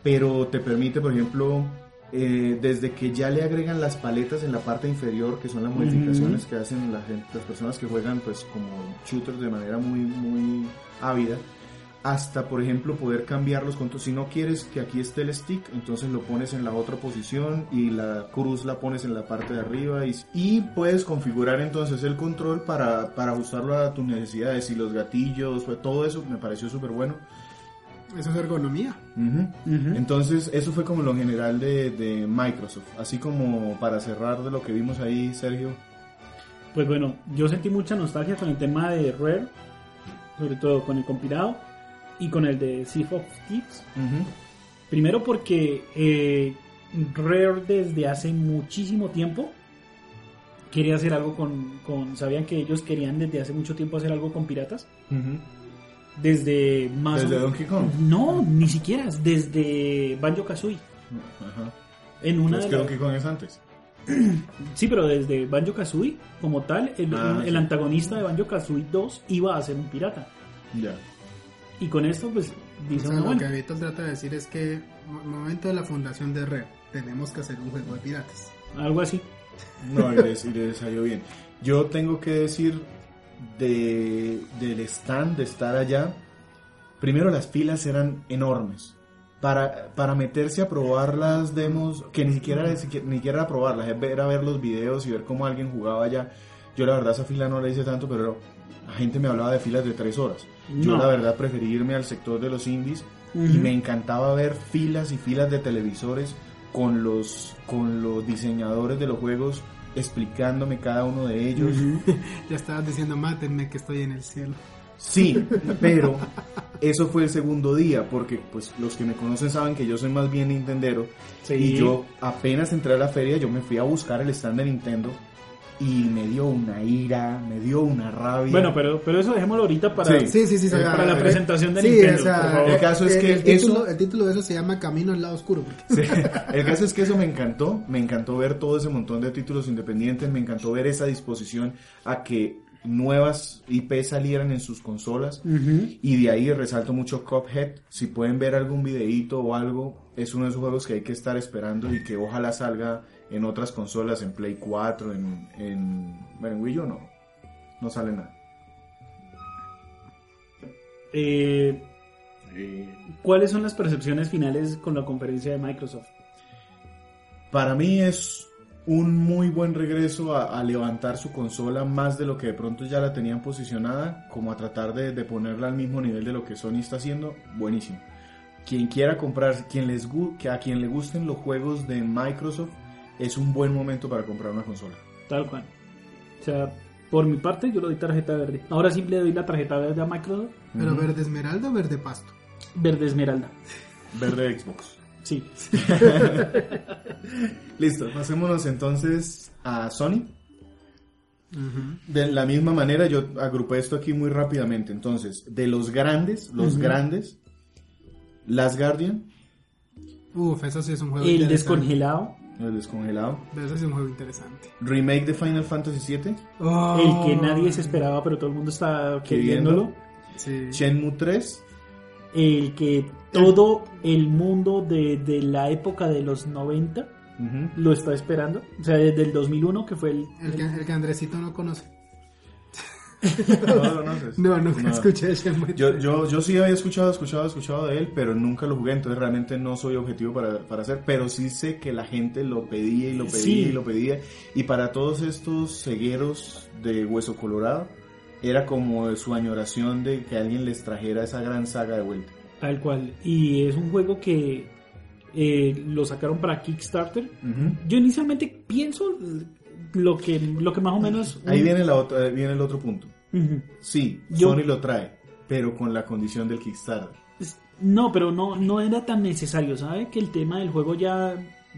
Pero te permite, por ejemplo, eh, desde que ya le agregan las paletas en la parte inferior, que son las modificaciones que hacen la gente, las personas que juegan pues como shooters de manera muy, muy ávida, hasta por ejemplo poder cambiar los controles. Si no quieres que aquí esté el stick, entonces lo pones en la otra posición y la cruz la pones en la parte de arriba y, y puedes configurar entonces el control para, para ajustarlo a tus necesidades y los gatillos, todo eso me pareció súper bueno. Eso es ergonomía. Entonces, eso fue como lo general de, de Microsoft. Así como para cerrar de lo que vimos ahí, Sergio. Pues bueno, yo sentí mucha nostalgia con el tema de Rare, sobre todo con el compilado y con el de Sea of Thieves. Primero porque eh, Rare desde hace muchísimo tiempo quería hacer algo con, con- Sabían que ellos querían desde hace mucho tiempo hacer algo con piratas. Desde más... Desde o- Donkey Kong. No, ni siquiera. Desde Banjo Kazooie. Ajá. En una es de que Donkey Kong es antes. Sí, pero desde Banjo Kazooie, como tal, el, Ah, el sí. antagonista de Banjo Kazooie 2 iba a ser un pirata. Ya. Y con esto, pues, O dice sea, uno, lo bueno, que Víctor trata de decir es que mo- momento de la fundación de Red tenemos que hacer un juego de piratas. algo así. No, y les salió bien. Yo tengo que decir de, del stand, de estar allá. Primero, las filas eran enormes. Para, para meterse a probar las demos, que ni siquiera, ni siquiera, era probarlas, era ver los videos y ver cómo alguien jugaba allá. Yo, la verdad, esa fila no la hice tanto, pero la gente me hablaba de filas de tres horas. Yo, No. la verdad, preferí irme al sector de los indies y me encantaba ver filas y filas de televisores con los, con los diseñadores de los juegos explicándome cada uno de ellos. Ya estabas diciendo, mátenme que estoy en el cielo. Sí, pero eso fue el segundo día, porque pues los que me conocen saben que yo soy más bien Nintendero Sí. y yo apenas entré a la feria yo me fui a buscar el stand de Nintendo y me dio una ira, me dio una rabia. Bueno, pero, pero eso dejémoslo ahorita para... Sí. Sí, sí, sí. Eh, para la presentación de sí, Nintendo, o sea, por favor. El caso es que el título, eso- el título de eso se llama Camino al lado oscuro. porque- Sí, El caso es que eso me encantó, me encantó ver todo ese montón de títulos independientes, me encantó ver esa disposición a que nuevas IP salieran en sus consolas y de ahí resalto mucho Cuphead, si pueden ver algún videíto o algo, es uno de esos juegos que hay que estar esperando y que ojalá salga en otras consolas, en Play 4, en, en, bueno, en Wii U no, no sale nada. Eh, ¿Cuáles son las percepciones finales con la conferencia de Microsoft? Para mí es un muy buen regreso a, a levantar su consola más de lo que de pronto ya la tenían posicionada, como a tratar de, de ponerla al mismo nivel de lo que Sony está haciendo, buenísimo. Quien quiera comprar, quien les gu- que a quien le gusten los juegos de Microsoft, es un buen momento para comprar una consola. Tal cual. O sea, por mi parte, yo le doy tarjeta verde. Ahora sí le doy la tarjeta verde a Microsoft. Pero verde esmeralda o verde pasto. Verde esmeralda. Verde Xbox. Sí. Listo, pasémonos entonces a Sony. De la misma manera, yo agrupé esto aquí muy rápidamente. Entonces, de los grandes, los grandes, Last Guardian, Uf, eso sí es un juego El descongelado. El descongelado, Pero es un juego interesante. remake de Final Fantasy VII, Oh. El que nadie se esperaba, pero todo el mundo está queriéndolo. Sí. Shenmue 3, El que todo el mundo de, la época de los 90 ujú, lo está esperando. O sea, desde el 2001, que fue el... El que, el que Andresito no conoce. ¿no lo conoces? No, nunca No. escuché Shenmue. Yo, yo, yo sí había escuchado, escuchado, escuchado de él, pero nunca lo jugué, entonces realmente no soy objetivo para, para hacer, pero sí sé que la gente lo pedía y lo pedía Sí. y lo pedía, y para todos estos cegueros de Hueso Colorado, era como su añoración de que alguien les trajera esa gran saga de vuelta. Tal cual. Y es un juego que eh, lo sacaron para Kickstarter. Yo inicialmente pienso lo que, lo que más o menos... Ahí viene, la otra, viene el otro punto. Sí, Yo- Sony lo trae, pero con la condición del Kickstarter. No, pero no, no era tan necesario, ¿sabe? Que el tema del juego ya,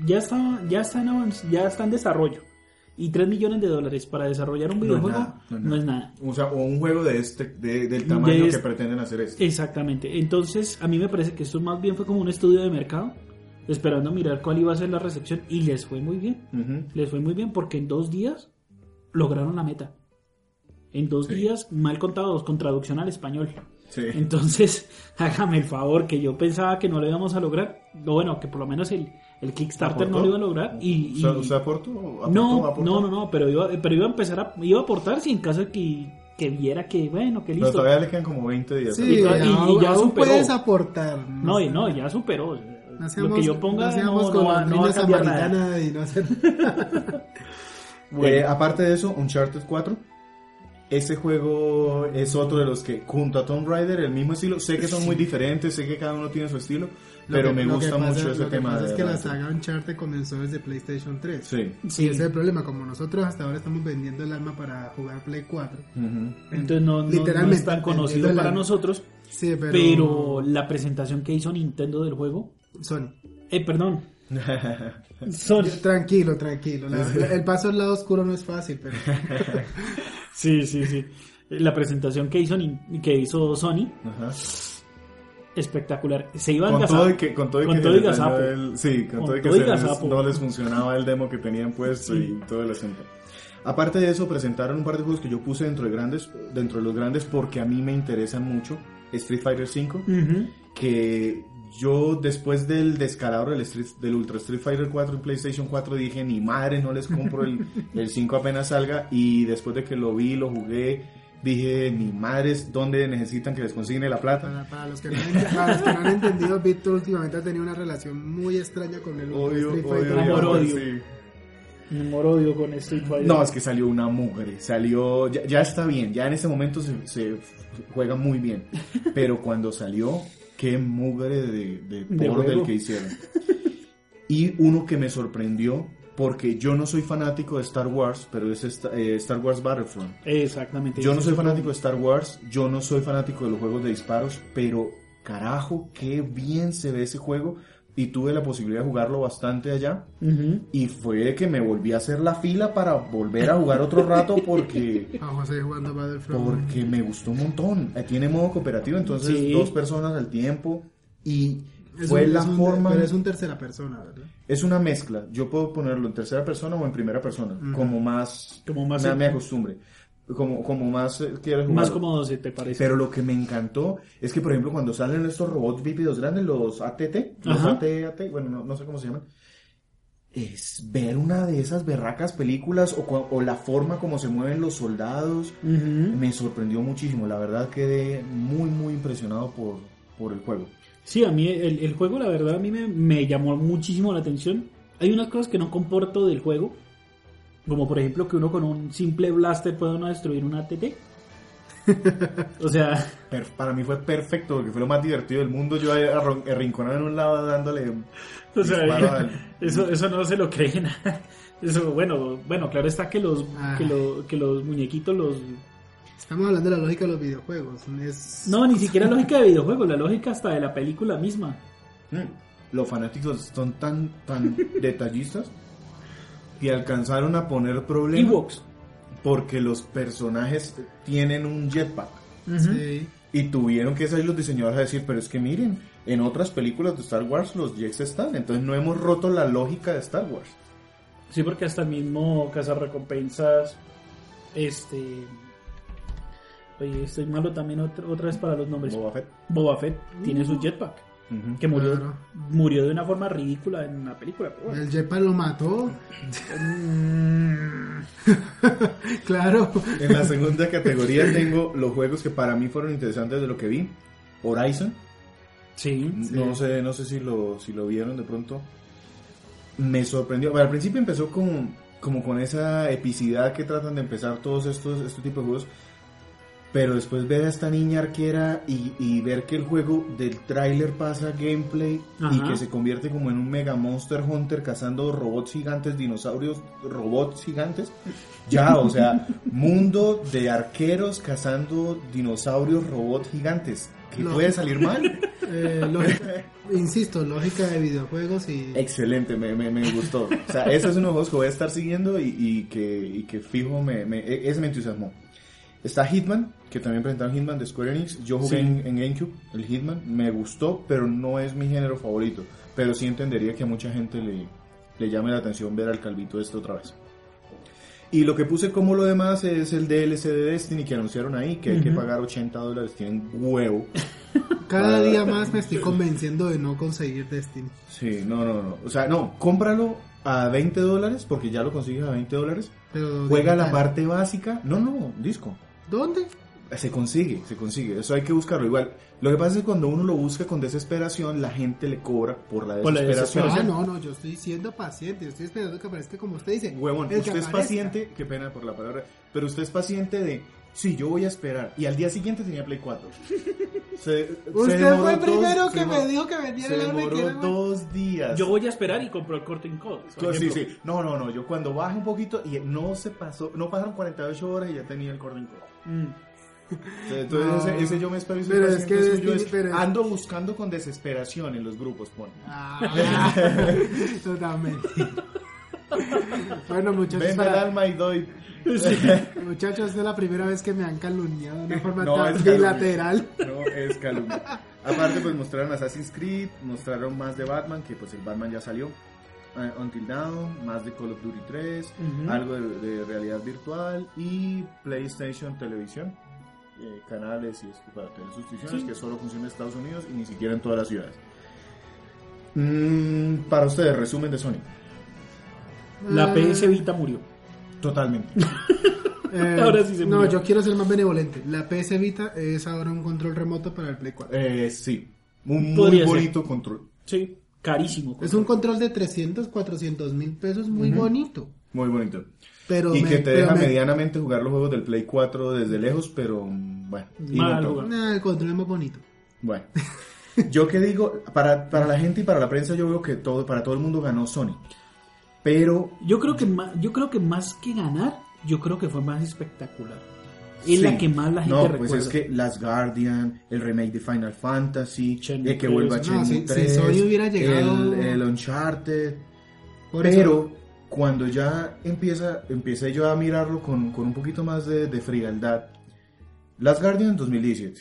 ya, está, ya, está en ya está en desarrollo. Y 3 millones de dólares para desarrollar un No es videojuego nada, no es no nada. es nada. O sea, o un juego de este, de- del tamaño De que pretenden hacer esto. Exactamente. Entonces, a mí me parece que esto más bien fue como un estudio de mercado, esperando mirar cuál iba a ser la recepción, y les fue muy bien. Les fue muy bien porque en dos días lograron la meta. En dos Sí. días, mal contados, con traducción al español. Sí. Entonces, hágame el favor, que yo pensaba que no lo íbamos a lograr. O bueno, que por lo menos el, el Kickstarter no lo iba a lograr. Y, y- ¿Usted, usted aportó? ¿Aportó? no, ¿Aportó? no, no, no, pero iba, pero iba a empezar a, iba a aportar si en caso de que, que viera que, bueno, que Pero listo. todavía le quedan como 20 días. Sí, Y- y- y ya superó. puedes aportar. No, no, ya superó. No lo seamos- que yo ponga no no, seamos no va, no va a cambiar nada. y no hacer... Eh, aparte de eso, Uncharted 4. Ese juego es otro de los que, junto a Tomb Raider, el mismo estilo. Sé que son muy diferentes, sé que cada uno tiene su estilo, Lo pero que- me lo gusta pasa- mucho ese lo que tema pasa de es que la saga Uncharted comenzó desde PlayStation 3. Sí. Sí. Y ese es el problema, como nosotros hasta ahora estamos vendiendo el alma para jugar Play 4. Ujú. Entonces no, no- no Literalmente, es tan conocido para nosotros. Sí, pero... Pero la presentación que hizo Nintendo del juego. Sony. Eh, perdón. Sony. Tranquilo, tranquilo. La- la- el paso al lado oscuro no es fácil, pero... Sí, sí, sí. La presentación que hizo, que hizo Sony, Ajá. espectacular. Se iba a Con todo y que, con todo y con que todo y el- sí, con, Con todo y que todo y se les- gazapo. no les funcionaba el demo que tenían puesto y todo el asunto. Aparte de eso, presentaron un par de juegos que yo puse dentro de grandes, dentro de los grandes porque a mí me interesan mucho. Street Fighter V, que yo después del descalabro del, Street- del Ultra Street Fighter 4 en PlayStation 4 dije, ni madre, no les compro el, el 5 apenas salga. Y después de que lo vi, lo jugué, dije, ni madres, ¿dónde necesitan que les consigne la plata? Para, para los que no han, para los que no han entendido, Víctor últimamente ha tenido una relación muy extraña con el Odio, Street odio, Fighter. Amor, odio, odio. sí. Me odio con Street Fighter. No, es que salió una mugre, salió, ya, ya está bien, ya en ese momento se, se juega muy bien, pero cuando salió, qué mugre de, de De por del que hicieron. Y uno que me sorprendió, porque yo no soy fanático de Star Wars, pero es esta- eh, Star Wars Battlefront. Exactamente. Yo no soy fanático de Star Wars, yo no soy fanático de los juegos de disparos, pero carajo, qué bien se ve ese juego. Y tuve la posibilidad de jugarlo bastante allá. Y fue que me volví a hacer la fila para volver a jugar otro rato porque, A José jugando Battlefront. porque me gustó un montón. Eh, Tiene modo cooperativo, entonces Sí. dos personas al tiempo. Y Es fue un- la es un- forma... Pero es un tercera persona, ¿verdad? Es una mezcla. Yo puedo ponerlo en tercera persona o en primera persona. Como más... Como más- Me, me acostumbre. Como, como más eh, quieres Más jugarlo. cómodo se te parece. Pero lo que me encantó es que, por ejemplo, cuando salen estos robots bípedos grandes, los ATT, los. AT-AT, bueno, no, no sé cómo se llaman, es ver una de esas berracas películas o, o la forma como se mueven los soldados. Ujú. Me sorprendió muchísimo, la verdad quedé muy, muy impresionado por, por el juego. Sí, a mí el, el juego, la verdad, a mí me, me llamó muchísimo la atención. Hay unas cosas que no comporto del juego. Como por ejemplo que uno con un simple blaster puede uno destruir una ATT. o sea, Per- para mí fue perfecto, porque fue lo más divertido del mundo. Yo arrinconado en un lado dándole o sea al- eso, eso no se lo creen. Eso, bueno, bueno, claro está que los, Ah. que, lo- que los muñequitos los... Estamos hablando de la lógica de los videojuegos. Es... No, ni siquiera lógica de videojuegos, la lógica hasta de la película misma. Mm, Los fanáticos son tan, tan detallistas que alcanzaron a poner problemas Ewoks. porque los personajes tienen un jetpack. Sí. Y tuvieron que salir los diseñadores a decir, pero es que miren, en otras películas de Star Wars los jets están, entonces no hemos roto la lógica de Star Wars. Sí, porque hasta el mismo Cazarrecompensas, este... Oye, estoy malo también otra, otra vez para los nombres. Boba Fett. Boba Fett tiene su jetpack, Que murió, Claro. murió de una forma ridícula en la película. pero bueno. El jetpack lo mató. Claro. En la segunda categoría tengo los juegos que para mí fueron interesantes de lo que vi. Horizon, sí, no sé, no sé si lo, si lo vieron de pronto. Me sorprendió. Bueno, al principio empezó con, como con esa epicidad que tratan de empezar todos estos, este tipo de juegos. Pero después ver a esta niña arquera y, y ver que el juego del tráiler pasa gameplay y que se convierte como en un mega monster hunter cazando robots gigantes, dinosaurios, robots gigantes. Ya, o sea, mundo de arqueros cazando dinosaurios, robots gigantes. ¿Qué No. puede salir mal? Eh, lógica- insisto, lógica de videojuegos y... Excelente, me, me, me gustó. O sea, ese es uno de los juegos que voy a estar siguiendo y, y que, y que fijo, me, me, e- ese me entusiasmó. Está Hitman, que también presentaron Hitman de Square Enix. Yo jugué Sí. en, en GameCube, el Hitman, me gustó, pero no es mi género favorito. Pero sí entendería que a mucha gente le, le llame la atención ver al calvito este otra vez. Y lo que puse como lo demás es el DLC de Destiny que anunciaron ahí, que hay que pagar 80 dólares, tienen huevo. Cada día más me estoy convenciendo de no conseguir Destiny. Sí, no, no, no. O sea, no, cómpralo a 20 dólares, porque ya lo consigues a 20 dólares. Pero Juega la parte básica. No, no, disco. ¿Dónde? Se consigue, se consigue. Eso hay que buscarlo. Igual, lo que pasa es que cuando uno lo busca con desesperación, la gente le cobra por la Por la desesperación. Ah, no, no, yo estoy siendo paciente, yo estoy esperando que aparezca como usted dice. Huevón, que usted es aparezca. paciente, qué pena por la palabra, pero usted es paciente de, sí, yo voy a esperar. Y al día siguiente tenía Play 4. Se, se Usted fue el primero se que demoró- me dijo que vendiera Se el arma era- dos días. Yo voy a esperar y compro el corte en code. Pues sí, sí. No, no, no. Yo cuando baje un poquito y no se pasó, no pasaron 48 horas y ya tenía el cordón. Mm. Entonces No. ese, ese yo me espero Pero es que suyo, Destiny- es- pero es- ando buscando con desesperación en los grupos, pon. Ah, totalmente. bueno, muchachos, Vende el para- alma y doy. muchachos, esta es la primera vez que me han calumniado de una forma No, tan bilateral. No, es calumnia. Aparte, pues mostraron Assassin's Creed, mostraron más de Batman, que pues el Batman ya salió. Eh, Until Dawn, más de Call of Duty 3, Ujú. algo de, de realidad virtual y PlayStation Televisión, eh, canales y esto para tener suscripciones Sí. que solo funciona en Estados Unidos y ni siquiera en todas las ciudades. Mm, para ustedes, resumen de Sony. La Ah, PS Vita murió. Totalmente. eh, Ahora sí se No, murió. yo quiero ser más benevolente. La PS Vita es ahora un control remoto para el Play 4. Eh, sí, un muy Podría ser. bonito control. Sí, carísimo. Es un control de 300, 400 mil pesos muy bonito. Muy bonito. Pero y me- que te pero deja me- medianamente jugar los juegos del Play 4 desde lejos, pero mm, bueno. no. Nah, el control es más bonito. Bueno. Yo que digo, para, para la gente y para la prensa yo veo que todo, para todo el mundo ganó Sony. Pero Yo creo que más, yo creo que más que ganar, yo creo que fue más espectacular. Es sí. la que más la gente No, recuerda. pues es que Las Guardian, el remake de Final Fantasy, eh, que 3. vuelva No, Shenmue si- si 3, Sony hubiera llegado- el, el Uncharted, Por pero eso, cuando ya empieza, empecé yo a mirarlo con, con un poquito más de, de frialdad, Las Guardian 2017,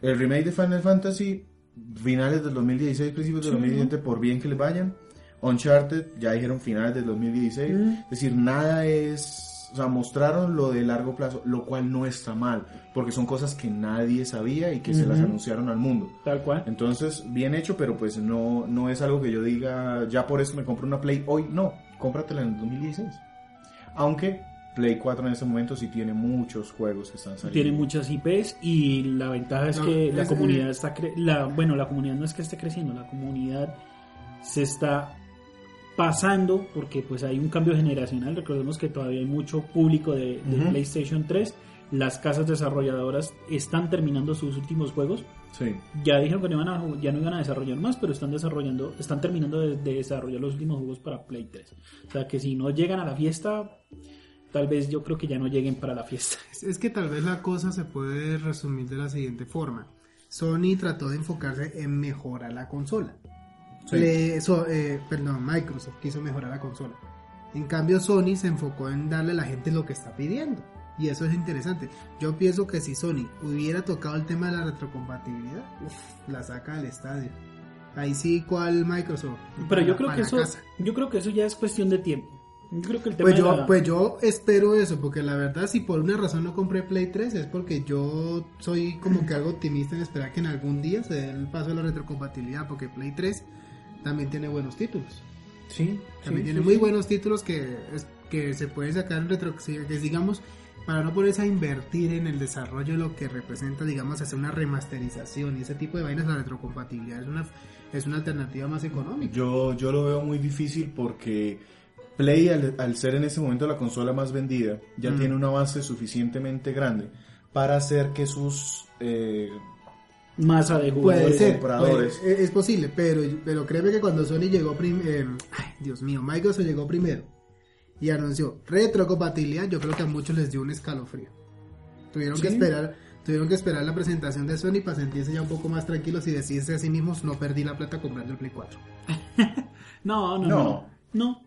el remake de Final Fantasy, finales del 2016, principios del Sí. 2017, por bien que les vayan, Uncharted, ya dijeron finales del 2016, Mm. es decir, nada es, o sea, mostraron lo de largo plazo, lo cual no está mal, porque son cosas que nadie sabía y que se las anunciaron al mundo. Tal cual. Entonces, bien hecho, pero pues no, no es algo que yo diga, ya por eso me compro una Play hoy. No, cómpratela en el 2016. Aunque Play 4 en este momento sí tiene muchos juegos que están saliendo. Tiene muchas IPs y la ventaja es No, que la es- comunidad está cre- la bueno la comunidad no es que esté creciendo la comunidad se está pasando porque pues hay un cambio generacional recordemos que todavía hay mucho público de. PlayStation 3 las casas desarrolladoras están terminando sus últimos juegos Sí. ya dijeron que no iban a, ya no iban a desarrollar más pero están desarrollando están terminando de, de desarrollar los últimos juegos para Play 3 o sea que si no llegan a la fiesta tal vez yo creo que ya no lleguen para la fiesta es, es que tal vez la cosa se puede resumir de la siguiente forma. Sony trató de enfocarse en mejorar la consola. Sí. Le- so- eh, perdón, Microsoft quiso mejorar la consola. En cambio, Sony se enfocó en darle a la gente lo que está pidiendo. Y eso es interesante. Yo pienso que si Sony hubiera tocado el tema de la retrocompatibilidad, uf, la saca del estadio. Ahí sí, ¿cuál Microsoft? Pero yo creo que eso, casa. yo creo que eso ya es cuestión de tiempo. Yo creo que el tema Pues de yo, la- pues yo espero eso, porque la verdad si por una razón no compré Play 3 es porque yo soy como que algo optimista en esperar que en algún día se dé el paso a la retrocompatibilidad, porque Play 3 también tiene buenos títulos. Sí. También sí, tiene sí, muy sí. buenos títulos que, es- que se pueden sacar en retro, que digamos, para no ponerse a invertir en el desarrollo de lo que representa, digamos, hacer una remasterización y ese tipo de vainas, la retrocompatibilidad es una, es una alternativa más económica. Yo, yo lo veo muy difícil porque Play, al, al ser en ese momento la consola más vendida, ya Mm. tiene una base suficientemente grande para hacer que sus eh, Masa de Puede jugadores. ser, compradores. puede- es posible, pero, pero créeme que cuando Sony llegó primero, ay Dios mío, Microsoft llegó primero y anunció retrocompatibilidad, yo creo que a muchos les dio un escalofrío. Tuvieron que esperar, tuvieron que esperar la presentación de Sony para sentirse ya un poco más tranquilos y decirse a sí mismos, no perdí la plata comprando el Play 4. No, no, No. no. No.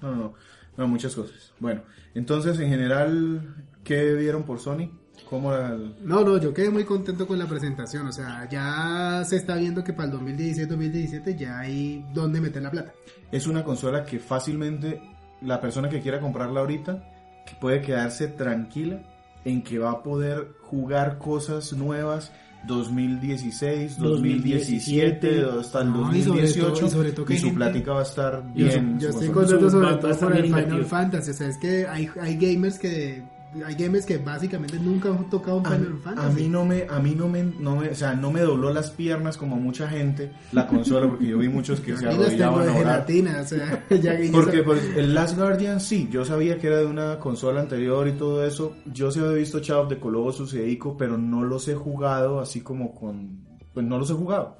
No, no, no, no, muchas cosas. Bueno, entonces en general, ¿qué vieron por Sony? ¿Cómo era el- No, no, yo quedé muy contento con la presentación, o sea, ya se está viendo que para el 2016-2017 ya hay donde meter la plata. Es una consola que fácilmente la persona que quiera comprarla ahorita que puede quedarse tranquila en que va a poder jugar cosas nuevas 2016, 2017, hasta el No, y sobre 2018 todo- y sobre todo que y hay su gente- plática va a estar Yo, bien. yo su estoy contento sobre todo por el Final. Fantasy. O sea, es que hay, hay gamers que hay gamers que básicamente nunca han tocado un A, Final a Fantasy. mí no me, a mí no me, no me, o sea, no me dobló las piernas como mucha gente la consola porque yo vi muchos que se arrodillaban a orar. gelatina, o sea, ya que Porque pues, el Last Guardian sí, yo sabía que era de una consola anterior y todo eso. Yo sí había visto Shadow of the Colossus y Ico, pero no los he jugado así como con... Pues no los he jugado.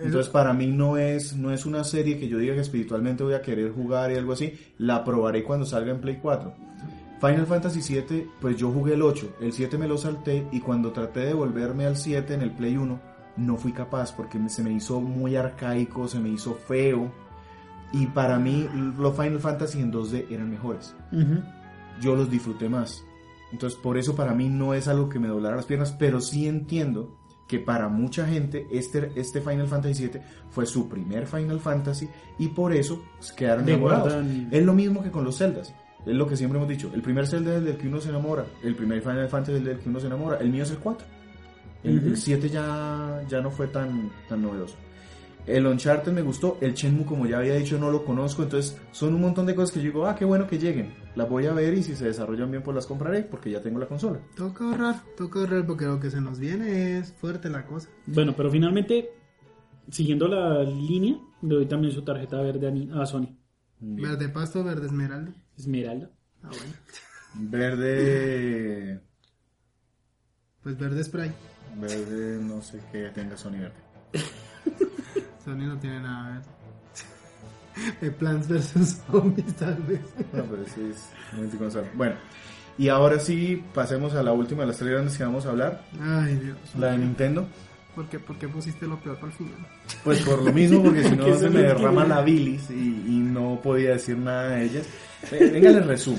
Entonces para mí no es, no es una serie que yo diga que espiritualmente voy a querer jugar y algo así. La probaré cuando salga en Play 4. Final Fantasy 7, pues yo jugué el 8, el 7 me lo salté y cuando traté de volverme al 7 en el Play 1, no fui capaz porque se me hizo muy arcaico, se me hizo feo. Y para mí los Final Fantasy en 2D eran mejores. Yo los disfruté más. Entonces por eso para mí no es algo que me doblara las piernas, pero sí entiendo que para mucha gente este, este Final Fantasy 7 fue su primer Final Fantasy y por eso quedaron enamorados. Es lo mismo que con los Zeldas. Es lo que siempre hemos dicho. El primer Zelda es el del que uno se enamora. El primer Final Fantasy es el del que uno se enamora. El mío es el 4. El, 7 ya, ya no fue tan, tan novedoso. El Uncharted me gustó. El Shenmue, como ya había dicho, no lo conozco. Entonces, son un montón de cosas que yo digo, ah, qué bueno que lleguen. Las voy a ver y si se desarrollan bien, pues las compraré porque ya tengo la consola. Toca ahorrar, toca ahorrar porque lo que se nos viene es fuerte la cosa. Bueno, pero finalmente, siguiendo la línea, le doy también su tarjeta verde a Sony. Verde pasto, verde esmeralda. Esmeralda. Ah, bueno. Verde. Pues verde spray. Verde, no sé qué tenga Sony verde. Sony no tiene nada verde. De Plants vs Zombies, tal vez. No, pero sí es. Bueno, y ahora sí pasemos a la última de las tres grandes que vamos a hablar, Ay, Dios. la de Nintendo. ¿Por qué, por qué pusiste lo peor para el final? Pues por lo mismo, porque si no se me derrama la bilis y, y no podía decir nada de ellas. Eh, Venga, les resumo.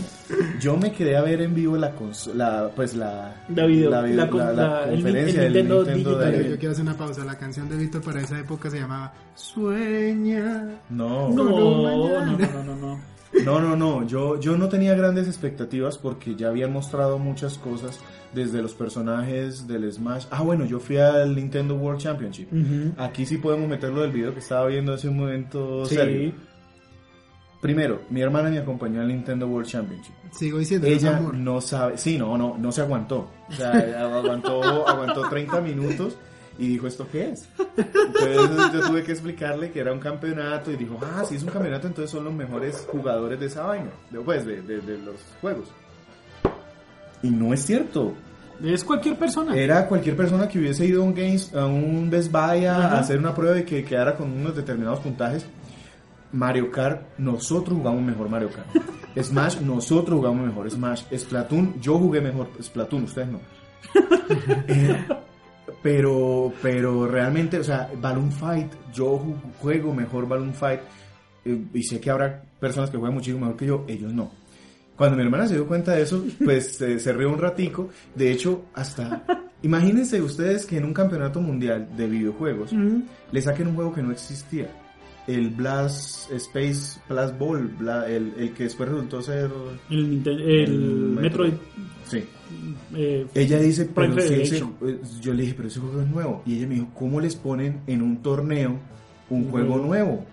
Yo me quedé a ver en vivo la, la pues la, La video- vi- la con- la- el conferencia el del Nintendo Nintendo Digital. De- yo quiero hacer una pausa. La canción de Víctor para esa época se llamaba Sueña. No, No, no, no, no, no, no, no. No, no, no, yo, yo no tenía grandes expectativas porque ya habían mostrado muchas cosas desde los personajes del Smash. Ah, bueno, yo fui al Nintendo World Championship. Ujú. Aquí sí podemos meterlo del video que estaba viendo hace un momento Sí. serio. Primero, mi hermana me acompañó al Nintendo World Championship. Sigo diciendo, Ella amor. no sabe, sí, no, no, no se aguantó. O sea, aguantó, aguantó 30 minutos y dijo, ¿esto qué es? Entonces yo tuve que explicarle que era un campeonato y dijo, ah, si es un campeonato, entonces son los mejores jugadores de esa vaina, de, pues, de, de- de los juegos. Y no es cierto. Es cualquier persona. Era cualquier persona que hubiese ido a un, Games, a un Best Buy a Ajá. hacer una prueba y que quedara con unos determinados puntajes. Mario Kart, nosotros jugamos mejor Mario Kart. Smash, nosotros jugamos mejor Smash. Splatoon, yo jugué mejor Splatoon, ustedes no. Eh, pero, pero realmente, o sea, Balloon Fight, yo ju- juego mejor Balloon Fight. eh, y sé que habrá personas que juegan muchísimo mejor que yo, ellos no. Cuando mi hermana se dio cuenta de eso, pues eh, se rió un ratico. De hecho, hasta... Imagínense ustedes que en un campeonato mundial de videojuegos le saquen un juego que no existía. El Blast Space Blast Ball, Bla- el, el que después resultó ser... El, el Metroid. Sí. eh, Ella dice, pero si ese- Federation. yo le dije, pero ese juego es nuevo. Y ella me dijo, ¿cómo les ponen en un torneo un juego nuevo?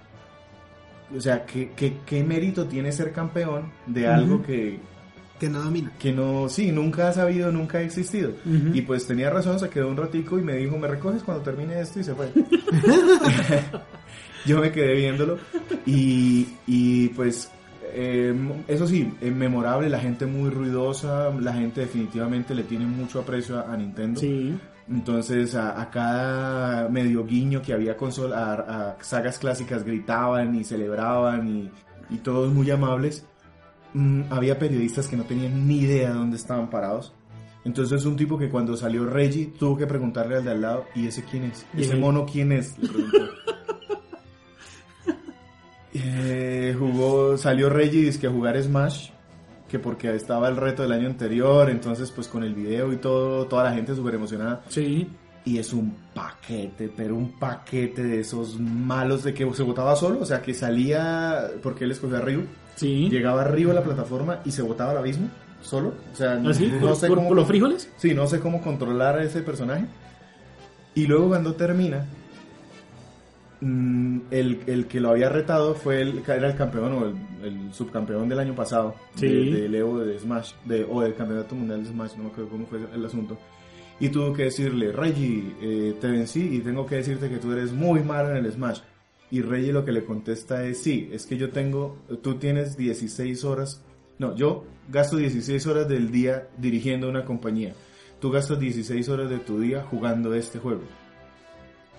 O sea, ¿qué, qué, qué mérito tiene ser campeón de algo que, Que no domina. que no, sí, nunca ha sabido, nunca ha existido? Y pues tenía razón, se quedó un ratico y me dijo, ¿me recoges cuando termine esto? Y se fue. Yo me quedé viéndolo y, y pues eh, eso sí, es memorable, la gente muy ruidosa, la gente definitivamente le tiene mucho aprecio a, a Nintendo. Sí. Entonces a, a cada medio guiño que había consola, a, a sagas clásicas gritaban y celebraban y, y todos muy amables. Mm, había periodistas que no tenían ni idea de dónde estaban parados. Entonces un tipo que cuando salió Reggie tuvo que preguntarle al de al lado, ¿y ese quién es? ¿Ese mono quién es? Le preguntó. Eh, jugó, salió Reggie que a jugar Smash, que porque estaba el reto del año anterior, entonces pues con el video y todo, toda la gente súper emocionada. Sí. Y es un paquete, pero un paquete de esos malos de que se botaba solo, o sea que salía, porque él escogió arriba, Sí. llegaba arriba a la plataforma y se botaba al abismo, solo. O sea, ¿Así? no ¿Por, sé por- cómo... por los frijoles? Sí, no sé cómo controlar a ese personaje. Y luego cuando termina, mm, el, el que lo había retado fue el, era el campeón o el, el subcampeón del año pasado Sí. de, del Evo de Smash, de, o del campeonato mundial de Smash, no me acuerdo cómo fue el asunto. Y tuvo que decirle, Reggie, eh, te vencí y tengo que decirte que tú eres muy malo en el Smash. Y Reggie lo que le contesta es, sí, es que yo tengo, tú tienes 16 horas, no, yo gasto 16 horas del día dirigiendo una compañía. Tú gastas 16 horas de tu día jugando este juego.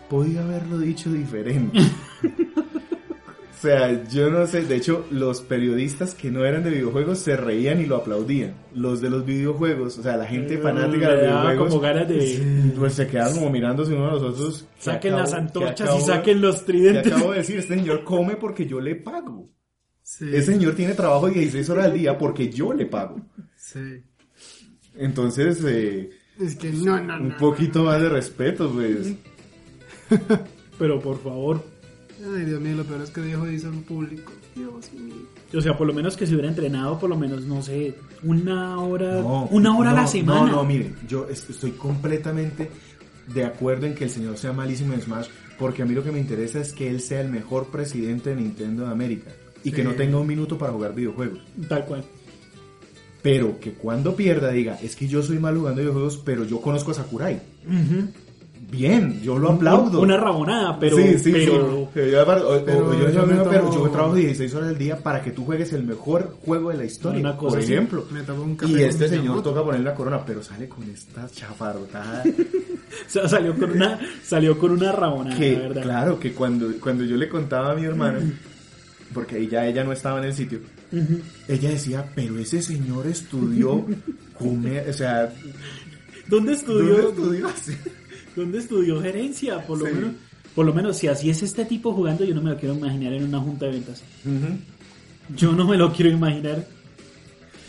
Podía haberlo dicho diferente. o sea, yo no sé, de hecho, los periodistas que no eran de videojuegos se reían y lo aplaudían. Los de los videojuegos, o sea, la gente fanática de los videojuegos, como ganas de... pues se quedaban como mirándose uno a los otros. ¿Qué Saquen acabo- las qué antorchas acabo- y saquen los ¿Qué tridentes. acabo de decir? Este señor come porque yo le pago. Sí. Ese señor tiene trabajo 16 horas al día porque yo le pago. Sí. Entonces, eh, Es que no, no, un no. poquito más de respeto, pues. Pero por favor. Ay, Dios mío, lo peor es que dijo hizo en público. Dios mío. O sea, por lo menos que se hubiera entrenado, por lo menos, no sé, una hora, No, una hora a la semana. No, no, mire, yo es- estoy completamente de acuerdo en que el señor sea malísimo en Smash, porque a mí lo que me interesa es que él sea el mejor presidente de Nintendo de América y que no tenga un minuto para jugar videojuegos. Tal cual. Pero que cuando pierda diga, es que yo soy mal jugando videojuegos, pero yo conozco a Sakurai. Bien, yo lo aplaudo. Una rabonada, pero... sí, sí, pero sí. Yo, o- yo, yo yo- me pero tomo- yo trabajo 16 horas al día para que tú juegues el mejor juego de la historia, Una cosa por así. ejemplo. Me tomo un café Y este señor toca poner la corona, pero sale con esta chafarrotada. O sea, salió con una, salió con una rabonada, que, la verdad. claro, que cuando, cuando yo le contaba a mi hermana, porque ya ella no estaba en el sitio, ella decía, pero ese señor estudió comer, o sea, ¿Dónde ¿dónde estudió? ¿Dónde estudió gerencia? Por lo Sí. menos, por lo menos, si así es este tipo jugando, yo no me lo quiero imaginar en una junta de ventas. Yo no me lo quiero imaginar.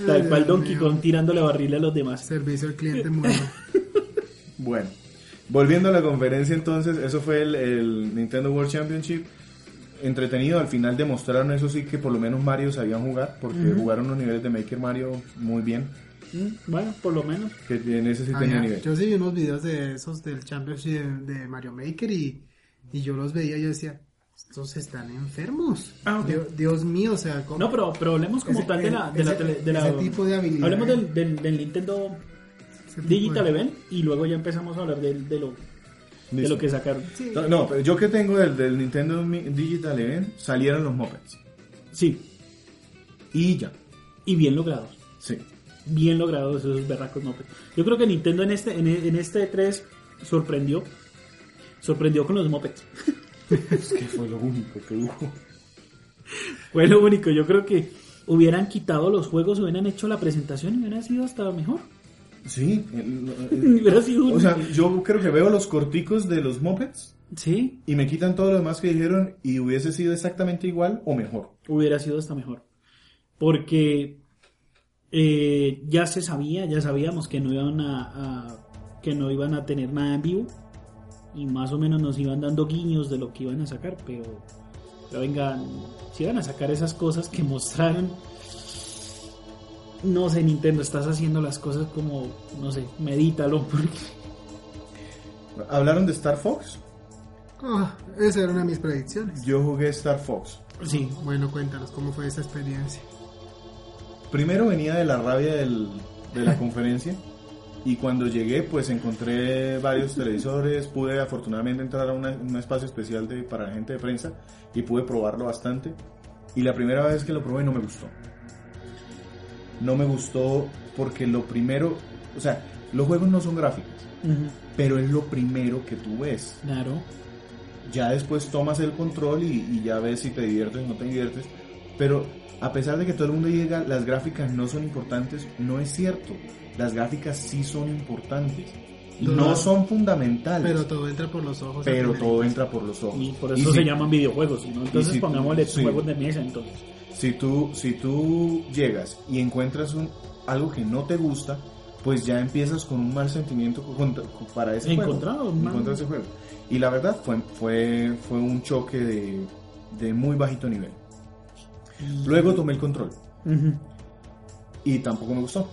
Tal Ay, cual Donkey. Kong tirándole barril a los demás. Servicio al cliente muy bueno. Bueno, volviendo a la conferencia entonces, eso fue el, el Nintendo World Championship. Entretenido, al final demostraron eso sí que por lo menos Mario sabían jugar, porque jugaron los niveles de Maker Mario muy bien, Mm, Bueno, por lo menos. que en ese sí tenía Había- nivel. yo sí vi unos videos de esos del Championship de, de Mario Maker y, y yo los veía y yo decía, estos están enfermos. Ah. Dios, Dios mío, o sea, ¿cómo? No, pero, pero hablemos como Ese- tal de la, de la, ese- tele- de la- ese tipo de habilidad, Hablemos ¿eh? del, del, del Nintendo Digital de- Event y luego ya empezamos a hablar del- de, lo, de lo que sacaron. Sí. No, no, pero yo que tengo del, del Nintendo Digital Event, salieron los Muppets. Sí, Y ya, y bien logrados. sí. Bien logrados esos berracos mopeds. Yo creo que Nintendo en este, en, en este 3 sorprendió. Sorprendió con los mopeds. Es que fue lo único que hubo. Fue lo único. Yo creo que hubieran quitado los juegos, hubieran hecho la presentación y hubiera sido hasta mejor. Sí, el- el- Hubiera sido un- o sea, yo creo que veo los corticos de los Muppets sí, y me quitan todo lo demás que dijeron y hubiese sido exactamente igual o mejor. hubiera sido hasta mejor. Porque eh, ya se sabía, ya sabíamos que no iban a, a- que no iban a tener nada en vivo y más o menos nos iban dando guiños de lo que iban a sacar, pero, pero vengan, si iban a sacar esas cosas que mostraron, no sé Nintendo, estás haciendo las cosas como, no sé, medítalo porque ¿Hablaron de Star Fox? Ah, esa era una de mis predicciones. Yo jugué Star Fox. sí, Bueno, cuéntanos cómo fue esa experiencia. Primero venía de la rabia del- de la conferencia y cuando llegué pues encontré varios televisores, pude afortunadamente entrar a una- un espacio especial de, para la gente de prensa y pude probarlo bastante. Y la primera vez que lo probé no me gustó. No me gustó porque lo primero, o sea, los juegos no son gráficos, pero es lo primero que tú ves. Claro. Ya después tomas el control y, y ya ves si te diviertes o no te diviertes. Pero a pesar de que todo el mundo diga las gráficas no son importantes, no es cierto. Las gráficas sí son importantes. Todo- No son fundamentales. Pero todo entra por los ojos. pero todo entra por los ojos. Y por eso si- se llaman videojuegos, ¿no? Entonces si- pongámosle sí. juegos de mesa entonces. Si tú, si tú llegas y encuentras un, algo que no te gusta, pues ya empiezas con un mal sentimiento contra- para ese Encontrado, juego. un En mal- contra de ese juego. Y la verdad fue, fue, fue un choque de, de muy bajito nivel. Luego tomé el control. Y tampoco me gustó.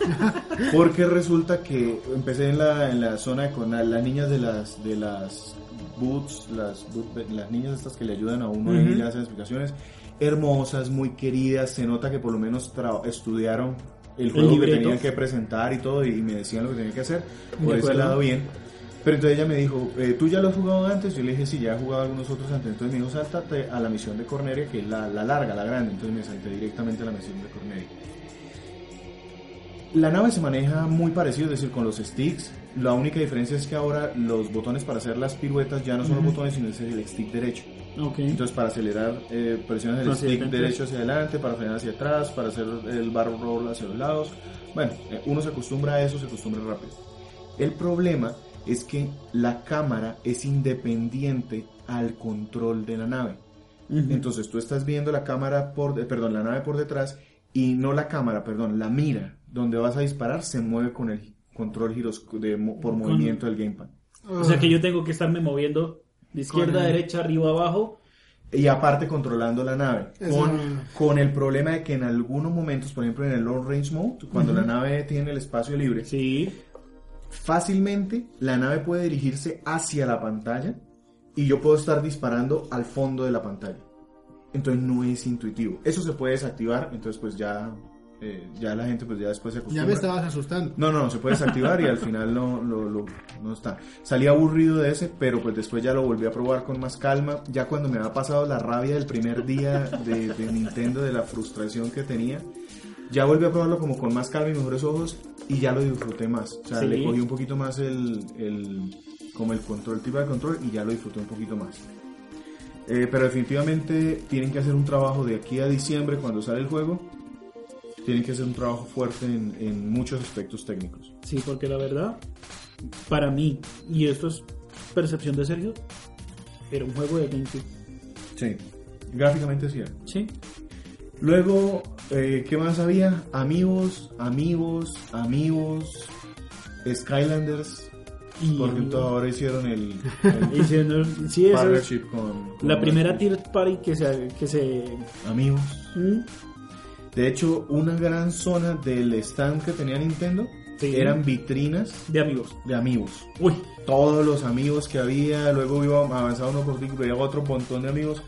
Porque resulta que empecé en la, en la zona de con la- las niñas de las de las boots, las, las niñas estas que le ayudan a uno y le hacen explicaciones, hermosas, muy queridas, se nota que por lo menos estudiaron el juego que libreto. tenían que presentar y todo y me decían lo que tenía que hacer, por ese lado bien. Pero entonces ella me dijo, eh, ¿tú ya lo has jugado antes? Yo le dije, sí, ya he jugado algunos otros antes. Entonces me dijo, sáltate a la misión de Corneria, que es la, la larga, la grande. Entonces me salté directamente a la misión de Corneria. La nave se maneja muy parecido, es decir, con los sticks. La única diferencia es que ahora los botones para hacer las piruetas ya no son los botones, sino es el stick derecho. Ok. Entonces, para acelerar, eh, presionas el Hacia stick adelante. derecho hacia adelante, para frenar hacia atrás, para hacer el bar roll hacia los lados. Bueno, eh, uno se acostumbra a eso, se acostumbra rápido. El problema es que la cámara es independiente al control de la nave. Entonces tú estás viendo la cámara por, de- perdón, la nave por detrás y no la cámara, perdón, la mira donde vas a disparar se mueve con el control giros de, por Con- movimiento del gamepad. O sea que yo tengo que estarme moviendo de izquierda a el- derecha, arriba, abajo. Y aparte controlando la nave. Con, con el problema de que en algunos momentos, por ejemplo en el long range mode, cuando la nave tiene el espacio libre, Sí. Fácilmente la nave puede dirigirse hacia la pantalla y yo puedo estar disparando al fondo de la pantalla. Entonces no es intuitivo. Eso se puede desactivar, entonces pues ya, eh, ya la gente pues ya después se Ya acostumbra. me estabas asustando. No, no, se puede desactivar y al final no, lo- lo- no está. Salí aburrido de ese, pero pues después ya lo volví a probar con más calma. Ya cuando me había pasado la rabia del primer día de, de Nintendo, de la frustración que tenía, ya volví a probarlo como con más calma y mejores ojos y ya lo disfruté más. O sea, Sí. le cogí un poquito más el, el- como el control, el tipo de control y ya lo disfruté un poquito más. Eh, pero definitivamente tienen que hacer un trabajo de aquí a diciembre cuando sale el juego. Tienen que hacer un trabajo fuerte en, en muchos aspectos técnicos. Sí, porque la verdad, para mí, y esto es percepción de Sergio, era un juego de GameCube. Sí, gráficamente sí. era. Sí. Luego, eh, ¿qué más había? Amigos, amigos, amigos, Skylanders, Y porque ahora hicieron el, el Diciendo, sí, partnership con, con la primera third party que se, que se amigos. ¿Mm? De hecho, una gran zona del stand que tenía Nintendo Sí. eran vitrinas de amigos. de amigos. Uy, Todos los amigos que había, luego iba avanzando uno por ti, veía otro montón de amigos.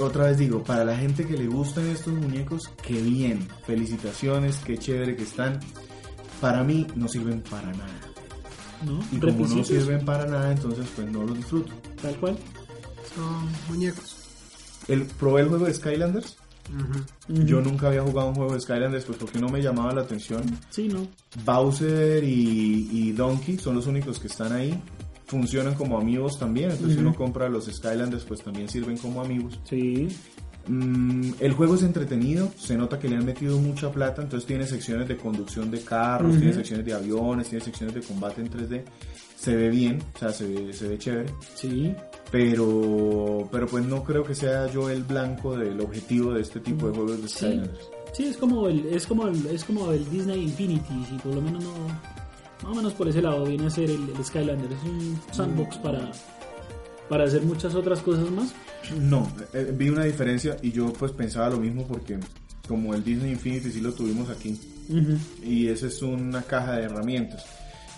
Otra vez digo, para la gente que le gustan estos muñecos, qué bien, felicitaciones, qué chévere que están. Para mí no sirven para nada. ¿no? Y como no sirven para nada, entonces pues no los disfruto. Tal cual. Son muñecos. El, probé el juego de Skylanders. Yo nunca había jugado un juego de Skylanders pues porque no me llamaba la atención. Sí, ¿no? Bowser y, y Donkey son los únicos que están ahí. Funcionan como amigos también. Entonces si Ujú. uno compra los Skylanders pues también sirven como amigos. Sí. Mm, el juego es entretenido, se nota que le han metido mucha plata, entonces tiene secciones de conducción de carros, tiene secciones de aviones, tiene secciones de combate en 3D. Se ve bien, o sea, se ve, se ve chévere, Sí. pero, pero pues no creo que sea yo el blanco del objetivo de este tipo de juegos de Sí. Skylanders. Sí, es como el, es como el, es como el Disney Infinity, si por lo menos no, más o menos por ese lado viene a ser el, el Skylander, es un sandbox para, para hacer muchas otras cosas más. No, eh, vi una diferencia y yo pues pensaba lo mismo porque como el Disney Infinity sí lo tuvimos aquí, y esa es una caja de herramientas.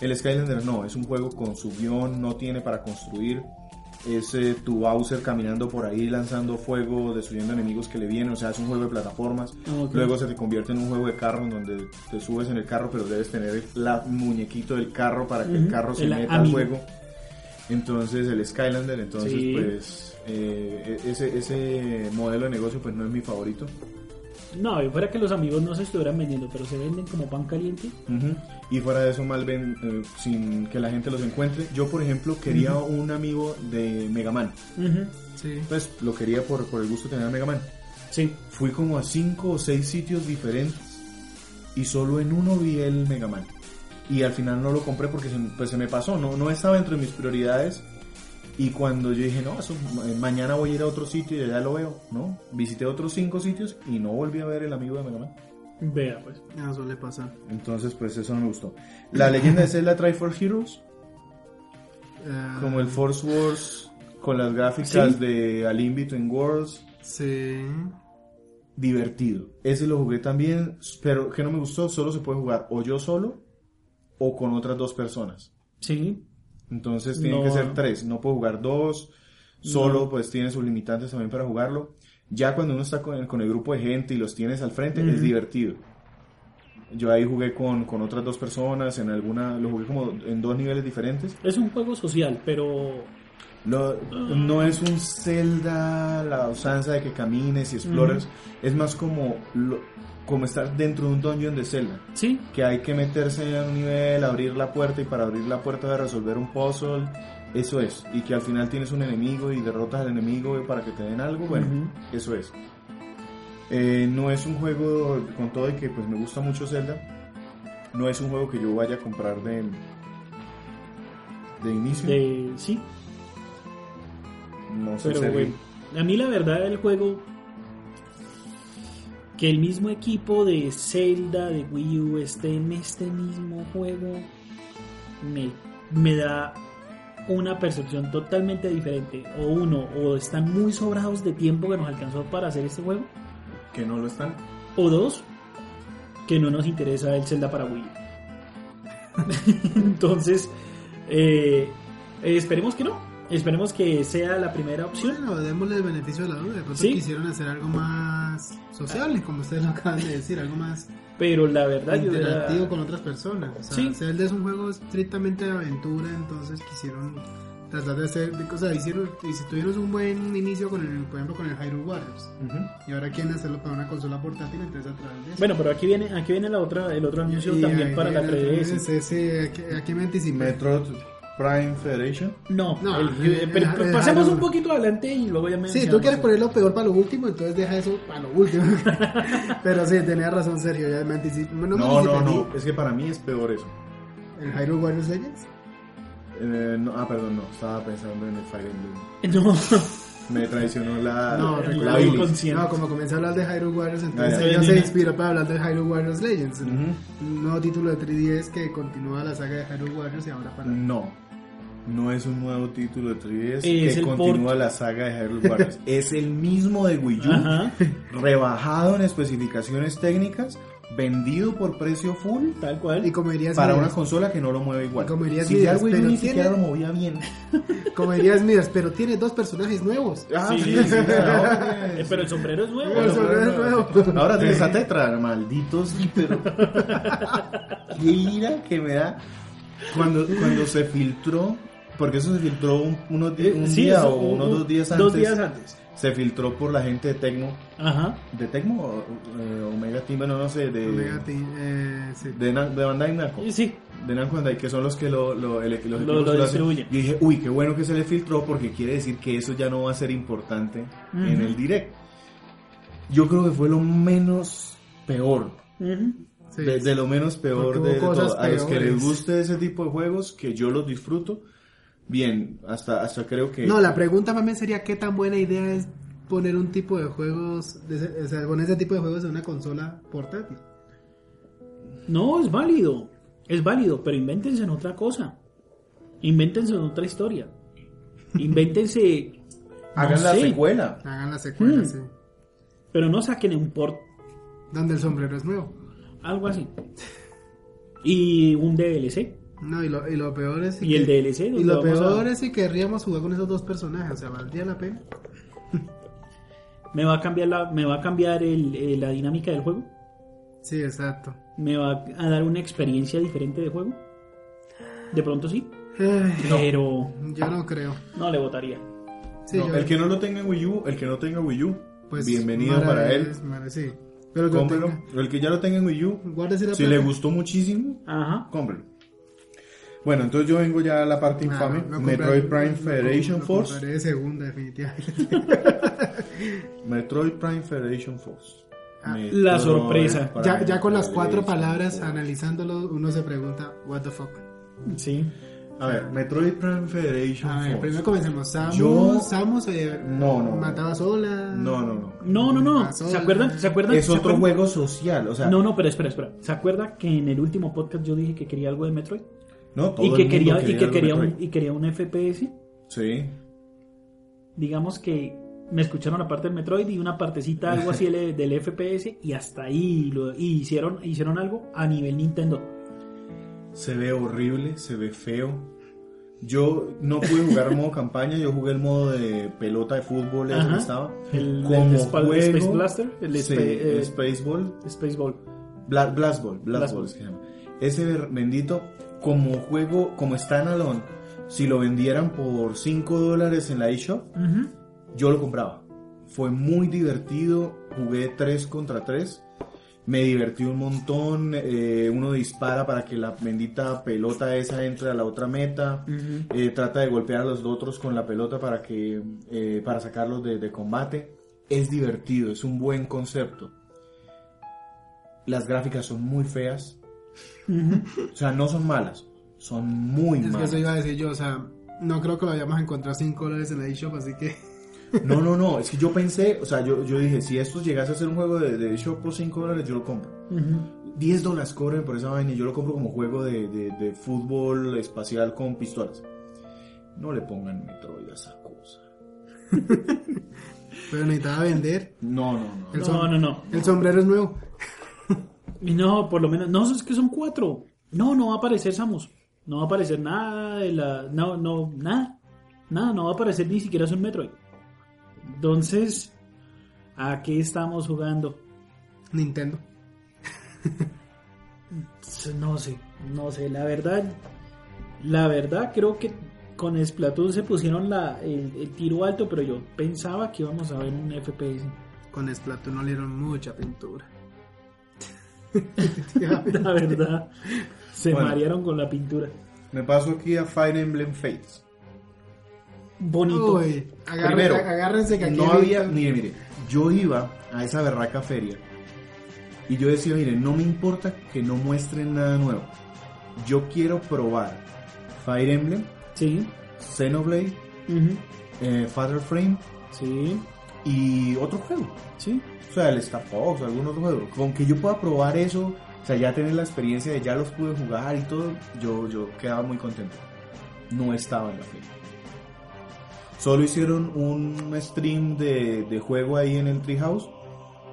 El Skylander no, es un juego con su guion, no tiene para construir. Es eh, tu Bowser caminando por ahí lanzando fuego, destruyendo enemigos que le vienen, o sea, es un juego de plataformas. Ah. Luego se te convierte en un juego de carro en donde te subes en el carro, pero debes tener el la- muñequito del carro para que el carro se el meta al juego. Entonces el Skylander, entonces Sí. pues eh, e- ese, ese modelo de negocio pues no es mi favorito. No, y fuera que los amigos no se estuvieran vendiendo, pero se venden como pan caliente. Y fuera de eso mal ven eh, sin que la gente los encuentre. Yo por ejemplo quería un amigo de Mega Man. Sí. Pues lo quería por, por el gusto de tener a Mega Man. Sí. Fui como a cinco o seis sitios diferentes y solo en uno vi el Mega Man. Y al final no lo compré porque se, pues se me pasó, no, no estaba dentro de mis prioridades. Y cuando yo dije, no, eso, eh, mañana voy a ir a otro sitio y allá lo veo, ¿no? Visité otros cinco sitios y no volví a ver el amigo de Mega Man. Vea, pues. Ah, suele pasar. Entonces, pues eso no me gustó. La leyenda de Zelda Triforce Heroes, Eh, como el Force Wars, con las gráficas Sí. de A Link Between Worlds, Sí. divertido. Ese lo jugué también, pero que no me gustó, solo se puede jugar o yo solo o con otras dos personas. Sí. Entonces tienen No. que ser tres, no puedo jugar dos, solo No. pues tiene sus limitantes también para jugarlo. Ya cuando uno está con el, con el grupo de gente y los tienes al frente es divertido. Yo ahí jugué con, con otras dos personas, en alguna, lo jugué como en dos niveles diferentes. Es un juego social, pero Lo- no es un Zelda, la usanza de que camines y explores, es más como, lo- como estar dentro de un dungeon de Zelda. sí. que hay que meterse a un nivel, abrir la puerta y para abrir la puerta de resolver un puzzle, eso es. Y que al final tienes un enemigo y derrotas al enemigo para que te den algo, bueno, eso es. Eh, no es un juego, con todo y que pues me gusta mucho Zelda, no es un juego que yo vaya a comprar de, de inicio. De, sí. no sé Pero bueno, a mí la verdad el juego que el mismo equipo de Zelda de Wii U esté en este mismo juego me, me da una percepción totalmente diferente. O uno, o están muy sobrados de tiempo que nos alcanzó para hacer este juego. que no lo están. O dos, que no nos interesa el Zelda para Wii. Entonces, eh, esperemos que no. Esperemos que sea la primera opción. Bueno, démosle el beneficio de la duda. De pronto Sí. quisieron hacer algo más sociable, como ustedes lo acaban de decir, algo más Pero la verdad, yo interactivo era- con otras personas. O sea, Sí. Zelda es un juego estrictamente de aventura, entonces quisieron tratar de hacer, o sea, hicieron, y si tuvieron un buen inicio con el, por ejemplo, con el Hyrule Warriors, y ahora quieren hacerlo para una consola portátil, entonces a través de eso. Bueno, pero aquí viene, aquí viene la otra, el otro anuncio Y también para la viene 3DS. el 3DS, aquí, aquí me anticipé. Metroid Prime Federation. No, No, el- pero- pero eh, pasemos un poquito adelante y luego ya me Sí, tú quieres poner lo peor para lo último, entonces deja eso para lo último. Pero sí, tenía razón Sergio, ya me anticipé. No, me No, no, no, es que para mí es peor eso. ¿El Hyrule Warriors Legends? Eh, no, ah, perdón, no, estaba pensando en el Fire Emblem. No, Me traicionó la, No, la, la. No, como comencé a hablar de Hyrule Warriors, entonces Ah, ya. ella Viene se inspiró para hablar de Hyrule Warriors Legends. Un nuevo título de 3DS que continúa la saga de Hyrule Warriors y ahora para... No, no es un nuevo título de 3DS Es que el continúa port. la saga de Hyrule Warriors. es el mismo de Wii U, Ajá, rebajado en especificaciones técnicas, vendido por precio full tal cual. Y como dirías para una consola que no lo mueve igual. Como dirías si ya el Midas, Wii U pero ni tiene- siquiera lo movía bien. como dirías Midas, pero tiene dos personajes nuevos. Ah, Sí, sí, sí, sí, sí. ahora Eh, es- pero el sombrero es nuevo. El sombrero es nuevo. Ahora tienes a Tetra, maldito sí, pero. Qué ira que me da. Cuando, cuando se filtró, porque eso se filtró un, unos di- un Sí, día eso, o un- unos dos días antes. Dos días antes. Se filtró por la gente de Tecmo. Ajá. ¿De Tecmo? o, eh, Omega Team, bueno, no sé, de. Omega Team, eh, sí. De, Na- de Bandai Namco. Sí, De Namco Bandai, que son los que lo, lo, el- los Lo- lo distribuyen. Yo dije, uy, qué bueno que se le filtró porque quiere decir que eso ya no va a ser importante en el direct. Yo creo que fue lo menos peor. Sí, de, de lo menos peor Porque de, de todo. A los que les guste ese tipo de juegos, que yo los disfruto, bien, hasta, hasta creo que... No, la pregunta más bien sería qué tan buena idea es poner un tipo de juegos, de ese- o sea, poner ese tipo de juegos en una consola portátil. No, es válido. Es válido, pero invéntense en otra cosa. Invéntense en otra historia. Invéntense. Hagan no la sé, secuela. Hagan la secuela, Hmm. sí. Pero no saquen un port, Donde el sombrero es nuevo. algo así. Y un DLC. No, y lo, y lo peor es... Y el que- DLC. Y lo peor a- es si querríamos jugar con esos dos personajes, o sea, ¿valdría la pena? me va a cambiar la, me va a cambiar el- eh, la dinámica del juego. Sí, exacto. Me va a dar una experiencia diferente de juego. De pronto sí. Ay, Pero Yo no creo. no le votaría. Sí, No, yo- el que no lo tenga en Wii U, el que no tenga Wii U, pues, bienvenido Mara para él. es- Mara, sí. Pero que Cómprelo. tenga- El que ya lo tenga en Wii U, si le gustó muchísimo, Ajá. cómprelo. Bueno, entonces yo vengo ya a la parte Ah, infame. lo Metroid compraré- Prime lo- Federation lo Force. compraré de segunda, definitivamente. Metroid Prime Federation Force. Ah, Metroid la sorpresa. Ya, ya con las cuatro Federation palabras Force. analizándolo, uno se pregunta, what the fuck. Sí. A ver, Metroid Prime Federation A ver, Force. primero comencemos. Samus, Yo- Samus eh, No, no. mataba sola. No, no, no. No, no, no. Ah, ¿Se acuerdan? ¿Se acuerdan? Es ¿Se otro acuerdan? juego social, o sea, No, no, pero espera, espera. ¿Se acuerda que en el último podcast yo dije que quería algo de Metroid? No, todo Y el que mundo quería, y que quería un, y quería un FPS. Sí. Digamos que me escucharon la parte del Metroid y una partecita algo así del, del FPS y hasta ahí lo, y hicieron, hicieron algo a nivel Nintendo. Se ve horrible, se ve feo. Yo no pude jugar el modo campaña, yo jugué el modo de pelota de fútbol ese Ajá. que estaba. El, Como el juego, Space Blaster, el sí, eh, el Spaceball, Spaceball. Bla- Blast Ball, Blast se llama. Ese bendito, como juego, como standalone, si lo vendieran por 5 dólares en la eShop, yo lo compraba. Fue muy divertido, jugué 3 contra 3. Me divertí un montón. eh, uno dispara para que la bendita pelota esa entre a la otra meta. Eh, trata de golpear a los otros con la pelota para que eh, para sacarlos de, de combate. Es divertido, es un buen concepto. Las gráficas son muy feas. O sea, no son malas, son muy Es que malas. eso iba a decir yo, o sea, no creo que lo vayamos a encontrar 5 dólares en la eShop, así que... No, no, no, es que yo pensé, o sea, yo, yo dije, si esto llegase a ser un juego de, de shop por 5 dólares, yo lo compro. Ujú. 10 dólares cobren por esa vaina y yo lo compro como juego de, de- de fútbol espacial con pistolas. No le pongan Metroid a esa cosa. Pero necesitaba vender. No, no, no. El, No, no, no. el sombrero es nuevo. No, por lo menos, no, es que son cuatro. No, no va a aparecer Samus. No va a aparecer nada de la. No, no, nada. Nada, no va a aparecer ni siquiera es un Metroid. Entonces, ¿a qué estamos jugando? Nintendo. No sé, no sé, la verdad. La verdad, creo que con Splatoon se pusieron la, el, el tiro alto, pero yo pensaba que íbamos a ver un FPS. Con Splatoon no le dieron mucha pintura. La verdad, se Bueno. marearon con la pintura. Me paso aquí a Fire Emblem Fates. Bonito. Uy, agárrense, Primero, agárrense que aquí no había, mire, mire, yo iba a esa berraca feria y yo decía, mire, no me importa que no muestren nada nuevo. Yo quiero probar Fire Emblem, Sí. Xenoblade, ujú, eh, Father Frame Sí. y otro juego. Sí. O sea, el Star Fox, algún otro juego. Con que yo pueda probar eso, o sea, ya tener la experiencia de ya los pude jugar y todo, yo, yo quedaba muy contento. No estaba en la feria. Solo hicieron un stream de, de juego ahí en el Treehouse,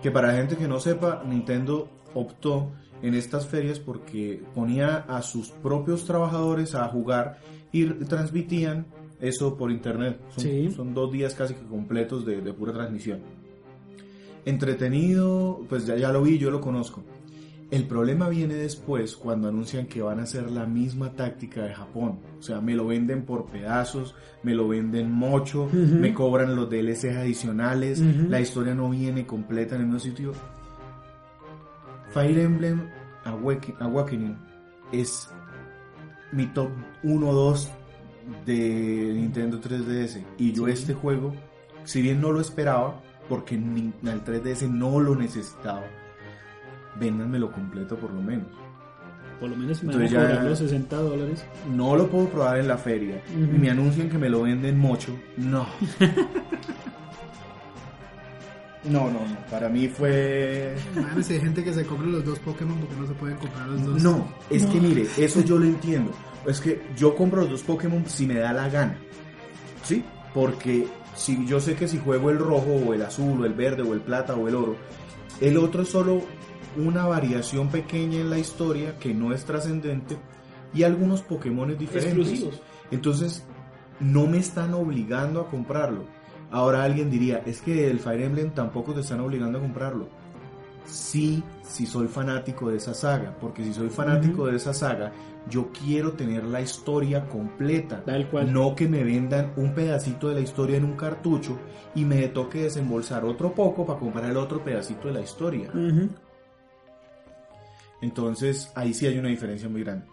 que para gente que no sepa, Nintendo optó en estas ferias porque ponía a sus propios trabajadores a jugar y transmitían eso por internet. Son, Sí. son dos días casi que completos de, de pura transmisión. Entretenido, pues ya, ya lo vi, yo lo conozco. El problema viene después cuando anuncian que van a hacer la misma táctica de Japón. O sea, me lo venden por pedazos, me lo venden mocho, Ujú. me cobran los DLCs adicionales, Ujú. la historia no viene completa en el mismo sitio. Fire Emblem Awake- Awakening es mi top 1-2 de Nintendo 3DS. Y yo Sí. este juego, si bien no lo esperaba, porque el 3DS no lo necesitaba, véndanmelo completo por lo menos. Por lo menos me van a ya- cobrar los 60 dólares. No lo puedo probar en la feria. Y me anuncian que me lo venden mucho. No. No, no, no. Para mí fue... Madre, si hay gente que se compra los dos Pokémon porque no se pueden comprar los dos. No, es que mire, eso yo lo entiendo. Es que yo compro los dos Pokémon si me da la gana. ¿Sí? Porque si yo sé que si juego el rojo o el azul o el verde o el plata o el oro, el otro es solo una variación pequeña en la historia que no es trascendente y algunos Pokémon diferentes. Exclusivos. Entonces, no me están obligando a comprarlo. Ahora alguien diría, es que el Fire Emblem tampoco te están obligando a comprarlo. Sí, sí soy fanático de esa saga, porque si soy fanático de esa saga, yo quiero tener la historia completa, Tal cual. no que me vendan un pedacito de la historia en un cartucho y me toque desembolsar otro poco para comprar el otro pedacito de la historia. Entonces ahí sí hay una diferencia muy grande.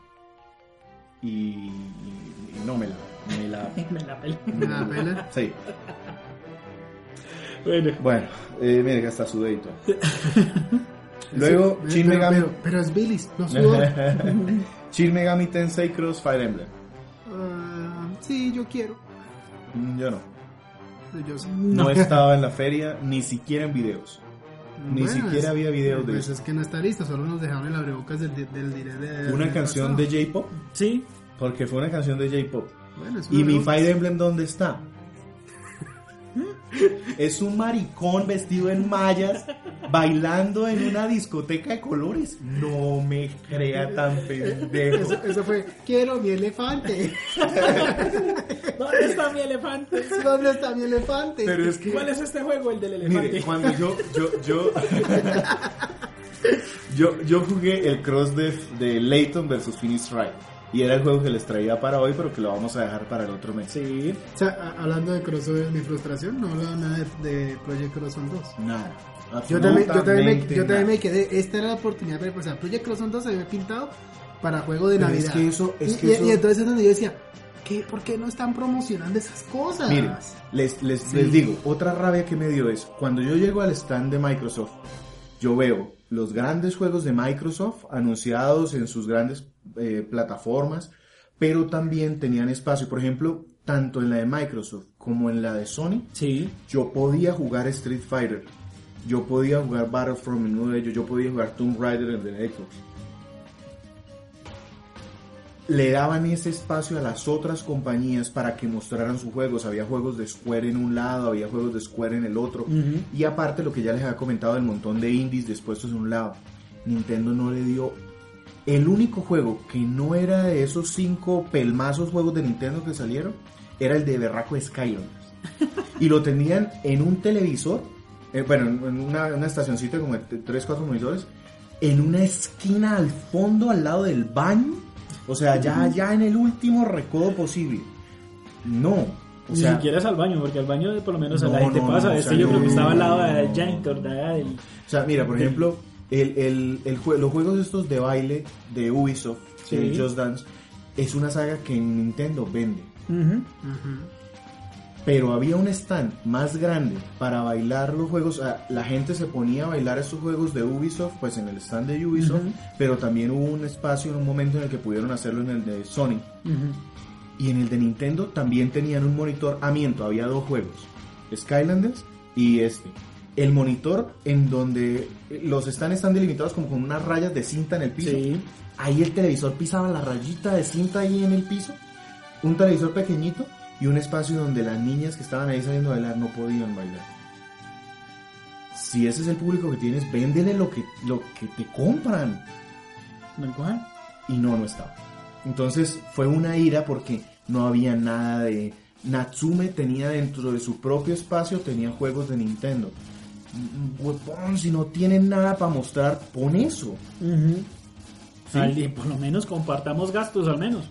Y, y- y no me la, me la, Me la pela. Me da pena. sí. Bueno, Bueno, eh, mire que está sudadito. Luego, Sí, Shin pero, Megami, pero, pero es Billis, no sudor. Shin Megami Tensei Cross Fire Emblem. Ah, sí, yo quiero. Mm, Yo no. Yo sí. No estaba en la feria, ni siquiera en videos. Ni Bueno, siquiera es- había videos de Pues eso. es que no está listo, solo nos dejaron el abrebocas del, del direct de. Una del canción de. J-pop, sí, porque fue una canción de J-pop. Bueno, ¿Y mi. Fire Emblem dónde está? Es un maricón vestido en mallas bailando en una discoteca de colores. No me crea tan pendejo. Eso, eso fue, quiero mi elefante. ¿dónde está mi elefante? ¿Dónde está mi elefante? Pero es que ¿Cuál es este juego, el del elefante? Mire, cuando yo, yo, yo, yo, yo jugué el cross de, de Layton versus Phoenix Wright. Y era el juego que les traía para hoy, pero que lo vamos a dejar para el otro mes. Sí, O sea, hablando de crossover, mi frustración, no hablaba nada de, de Project Crosson 2. Nada. Yo también, yo también, me, absolutamente yo también nada. me quedé, esta era la oportunidad de, o sea, Project Crosson 2 se había pintado para juego de Pero Navidad. es que eso- es y, que y- eso- y entonces es donde yo decía, ¿qué, ¿por qué no están promocionando esas cosas? Miren, les, les, Sí. les digo, otra rabia que me dio es, cuando yo llego al stand de Microsoft, yo veo los grandes juegos de Microsoft anunciados en sus grandes eh, plataformas, pero también tenían espacio. Por ejemplo, tanto en la de Microsoft como en la de Sony, sí. yo podía jugar Street Fighter, yo podía jugar Battlefront en uno de ellos, yo podía jugar Tomb Raider en el de Xbox. Le daban ese espacio a las otras compañías para que mostraran sus juegos. Había juegos de Square en un lado, había juegos de Square en el otro. Y aparte lo que ya les había comentado del montón de indies dispuestos en un lado. Nintendo no le dio... El único juego que no era de esos cinco pelmazos juegos de Nintendo que salieron era el de Berraco Skylanders. Y lo tenían en un televisor, eh, bueno, en una, una estacioncita como de 3, 4 monitores, en una esquina al fondo, al lado del baño. O sea, ya, ya en el último recodo posible. No. O Ni sea, siquiera es al baño, porque al baño por lo menos a No, la gente no, pasa. no, o este sea, yo creo que estaba al lado del janitor, de del... O sea, mira, por ejemplo, el, el, el jue- los juegos estos de baile de Ubisoft, Sí. de Just Dance, es una saga que en Nintendo vende. Pero había un stand más grande para bailar los juegos. sea, la gente se ponía a bailar estos juegos de Ubisoft, pues en el stand de Ubisoft. Pero también hubo un espacio en un momento en el que pudieron hacerlo en el de Sony. Y en el de Nintendo también tenían un monitor. Ah, miento, había dos juegos: Skylanders y este. El monitor en donde los stands están delimitados como con unas rayas de cinta en el piso. Sí. Ahí el televisor pisaba la rayita de cinta ahí en el piso. Un televisor pequeñito y un espacio donde las niñas que estaban ahí saliendo a bailar no podían bailar. Si ese es el público que tienes, véndele lo que, lo que te compran. ¿No cuál? Y no, no estaba. Entonces fue una ira porque no había nada de... Natsume tenía dentro de su propio espacio, tenía juegos de Nintendo. Huevón, si no tienen nada para mostrar, pon eso. Ujú. Sí. Al por lo menos compartamos gastos al menos.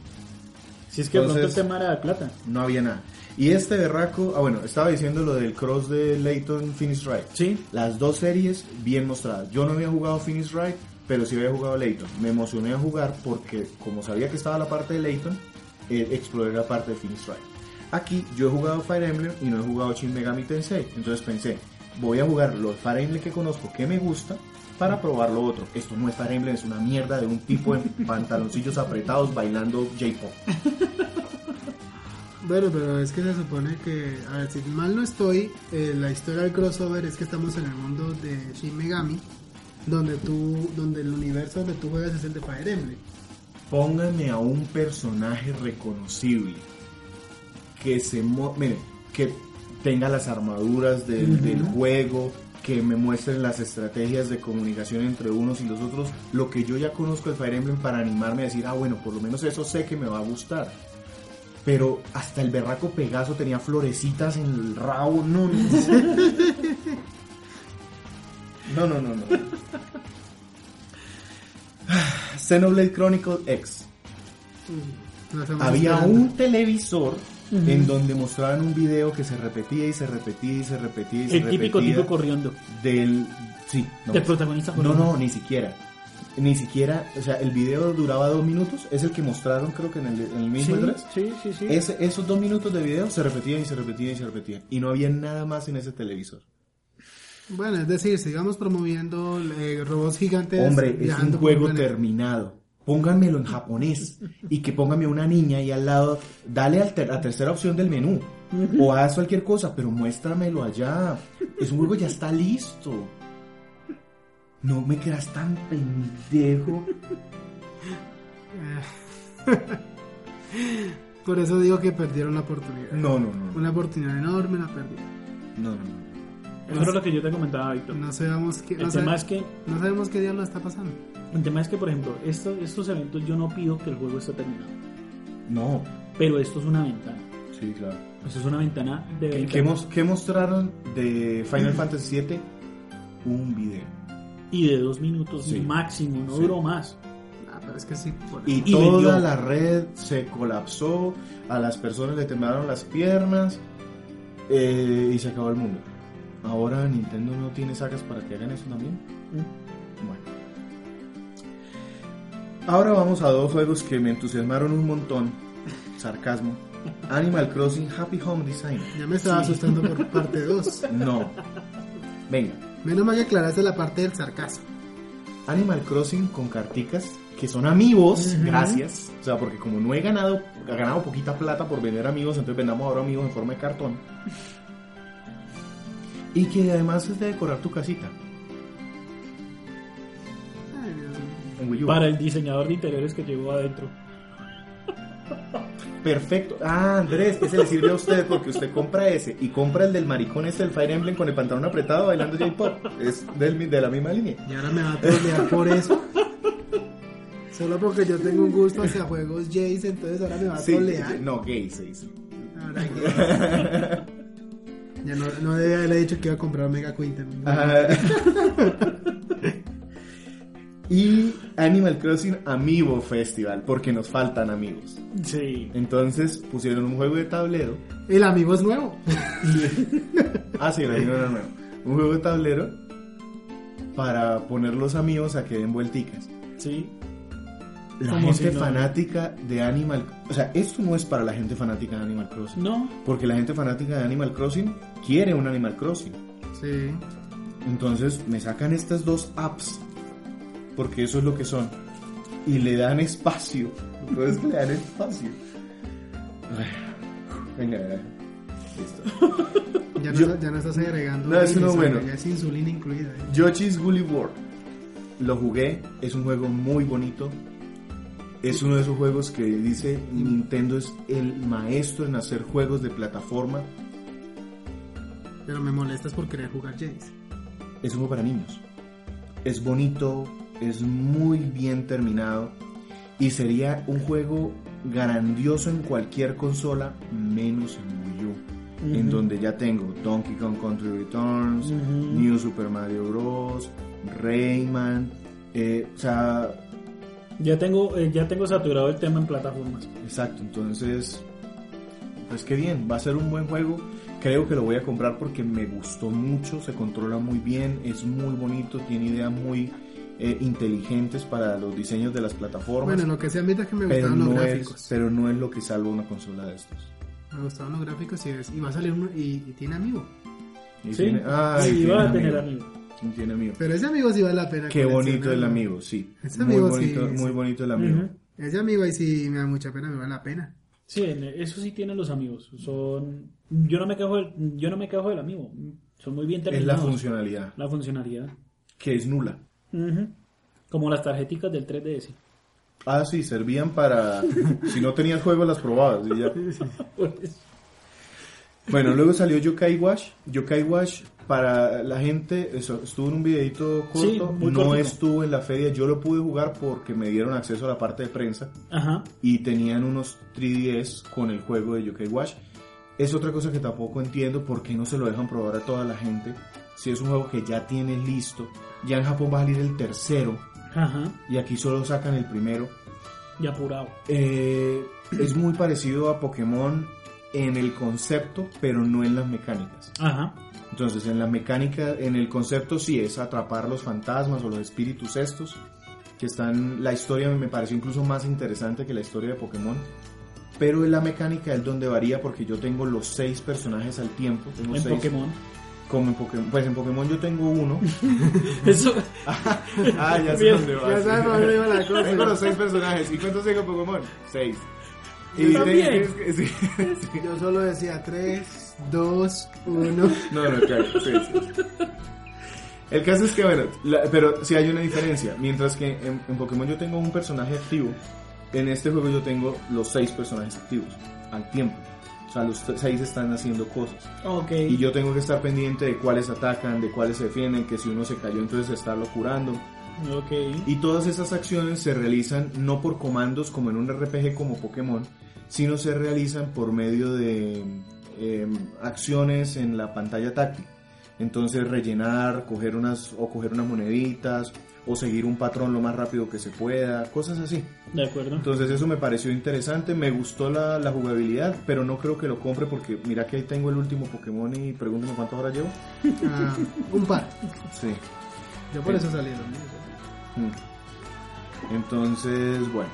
Si es que de pronto el Entonces- tema era de plata. No había nada. Y este berraco, ah bueno, estaba diciendo lo del cross de Layton Finish Right. Sí. Las dos series bien mostradas. Yo no había jugado Finish Right, pero sí había jugado Layton. Me emocioné a jugar porque como sabía que estaba la parte de Layton, eh, exploré la parte de Finish Right. Aquí yo he jugado Fire Emblem y no he jugado Shin Megami Tensei. Entonces pensé, voy a jugar los Fire Emblem que conozco que me gusta para probar lo otro. Esto no es Fire Emblem, es una mierda de un tipo en pantaloncillos apretados bailando J-pop. Bueno, pero es que se supone que, a ver, si mal no estoy, eh, la historia del crossover es que estamos en el mundo de Shin Megami, donde tú, donde el universo donde tú juegas es el de Fire Emblem. Pónganme a un personaje reconocible que se miren, que tenga las armaduras del, del juego, que me muestren las estrategias de comunicación entre unos y los otros, lo que yo ya conozco de Fire Emblem para animarme a decir, ah bueno, por lo menos eso sé que me va a gustar. Pero hasta el berraco Pegaso tenía florecitas en el rabo, no, no. No, no, no, no. Xenoblade Chronicle X. Había un televisor en donde mostraban un video que se repetía y se repetía y se repetía y se El típico repetía tipo corriendo. del sí no, Del protagonista no corriendo. no ni siquiera ni siquiera o sea el video duraba dos minutos es el que mostraron creo que en el, en el mismo Sí, E3 sí, sí, sí. Ese- esos dos minutos de video se repetían y se repetían y se repetían y no había nada más en ese televisor Bueno, es decir, sigamos promoviendo eh, robots gigantes. hombre es un juego el planeta. terminado pónganmelo en japonés y que póngame una niña ahí al lado dale a la tercera opción del menú o haz cualquier cosa pero muéstramelo allá es un juego ya está listo no me creas tan pendejo Por eso digo que perdieron la oportunidad. no no no no Una oportunidad enorme la perdieron. no, no. Eso era lo que yo te comentaba, Víctor. No sabemos qué, El no, tema sabe- es que, no sabemos qué diablo está pasando. el tema es que, por ejemplo, esto- estos eventos yo no pido que el juego esté terminado. no Pero esto es una ventana. sí claro Esto es una ventana de ¿Qué, qué mos- qué mostraron de Final Fantasy VII? Un video. Y de dos minutos Sí. máximo, no Sí. duró más. Ah, pero es que sí. por- Y, Y toda vendió. la red se colapsó, a las personas le temblaron las piernas eh, y se acabó el mundo. Ahora Nintendo no tiene sagas para que hagan eso también. Bueno. Ahora vamos a dos juegos que me entusiasmaron un montón. Sarcasmo. Animal Crossing Happy Home Design. Ya me estaba Sí. asustando por parte 2. No. Venga. Menos mal que aclaraste la parte del sarcasmo. Animal Crossing con carticas que son amigos, gracias. O sea, porque como no he ganado, he ganado poquita plata por vender amigos, entonces vendamos ahora amigos en forma de cartón. Y que además es de decorar tu casita. Ay, Dios mío. En Wii U. Para el diseñador de interiores que llegó adentro. Perfecto. Ah, Andrés, ese le sirve a usted porque usted compra ese y compra el del maricón este del Fire Emblem con el pantalón apretado bailando J-pop. Es del, de la misma línea. Y ahora me va a trolear por eso. Solo porque yo tengo un gusto hacia juegos Jace, entonces ahora me va a Sí, trolear. no, gay se dice. Ahora que- Ya no, no debía haberle dicho que iba a comprar Omega Quinten. Ajá. y Animal Crossing Amiibo Festival, porque nos faltan amigos. Sí. Entonces pusieron un juego de tablero. El amigo es nuevo. Ah, sí, el amigo era nuevo. Un juego de tablero para poner los amigos a que den vuelticas. Sí. La Como gente si no- fanática de Animal... O sea, esto no es para la gente fanática de Animal Crossing. No. Porque la gente fanática de Animal Crossing quiere un Animal Crossing. Sí. Entonces me sacan estas dos apps, porque eso es lo que son, y le dan espacio. Entonces le dan espacio. Venga, venga. Listo. Ya no, Yo- ya no estás agregando. No, es uno insulina, bueno. Ya es insulina incluida. ¿eh? Yoshi's Woolly World. Lo jugué, es un juego muy bonito. Es uno de esos juegos que dice Nintendo es el maestro en hacer juegos de plataforma. Pero me molestas por querer jugar Jace. es un juego para niños. Es bonito, es muy bien terminado y sería un juego grandioso en cualquier consola menos en Wii U, en donde ya tengo Donkey Kong Country Returns. New Super Mario Bros, Rayman, eh, o sea, Ya tengo, eh, ya tengo saturado el tema en plataformas. exacto, entonces pues qué bien, va a ser un buen juego. Creo que lo voy a comprar porque me gustó mucho, se controla muy bien, es muy bonito, tiene ideas muy eh, inteligentes para los diseños de las plataformas. Bueno, lo que sí admito es que me pero gustaron los no, gráficos. es, pero no es lo que salva una consola de estos. Me gustaron los gráficos y, es- y va a salir uno y, y tiene amigo. Y Sí. tiene, ay, sí, tiene va a amigo. tener amigo. Tiene amigo. Pero ese amigo sí vale la pena. Qué bonito el amigo, sí. Ese muy amigo bonito, sí, muy bonito el amigo. Ese amigo ahí sí me da mucha pena, me vale la pena. Sí, en- eso sí tienen los amigos. Son, yo no me quejo del, yo no me quejo del amigo. Son muy bien Es la terminados. funcionalidad, La funcionalidad. que es nula. Como las tarjeticas del 3DS. Ah, sí, servían para... si no tenías juego, las probabas. y ya. Bueno, luego salió Yokai Wash. Yokai Wash, para la gente, eso, estuvo en un videito corto. Sí, muy no cortito. estuvo en la feria. Yo lo pude jugar porque me dieron acceso a la parte de prensa. Ajá. y tenían unos 3DS con el juego de Yokai Watch. Es otra cosa que tampoco entiendo por qué no se lo dejan probar a toda la gente. Si es un juego que ya tiene listo, ya en Japón va a salir el tercero Ajá. y aquí solo sacan el primero. Y apurado. Eh, es muy parecido a Pokémon en el concepto, pero no en las mecánicas. Ajá. Entonces, en la mecánica, en el concepto sí es atrapar los fantasmas o los espíritus estos, que están, la historia me pareció incluso más interesante que la historia de Pokémon. Pero en la mecánica es donde varía porque yo tengo los seis personajes al tiempo. Tengo En seis, Pokémon. Como en Pokémon. Pues en Pokémon yo tengo uno. Eso. ah, ya sé dónde vas. Ya sabes dónde iba la cosa. Tengo los seis personajes. ¿Y cuántos tengo en Pokémon? Seis. Yo también. tienes que- sí, sí. Yo solo decía 3, 2, 1. No, no, claro, sí, sí. El caso es que, bueno, la- pero sí hay una diferencia. Mientras que en, en Pokémon yo tengo un personaje activo, en este juego yo tengo los seis personajes activos al tiempo. O sea, los t- seis están haciendo cosas. Ok. Y yo tengo que estar pendiente de cuáles atacan, de cuáles se defienden, que si uno se cayó entonces estarlo curando. Ok. Y todas esas acciones se realizan no por comandos como en un RPG como Pokémon, sino se realizan por medio de eh, acciones en la pantalla táctil. Entonces rellenar, coger unas o coger unas moneditas o seguir un patrón lo más rápido que se pueda, cosas así. De acuerdo. Entonces eso me pareció interesante, me gustó la, la jugabilidad, pero no creo que lo compre porque mira que ahí tengo el último Pokémon y pregúntame cuántas horas llevo. Ah, un par. Sí. Yo por eso salí míos. Mm. Entonces, bueno.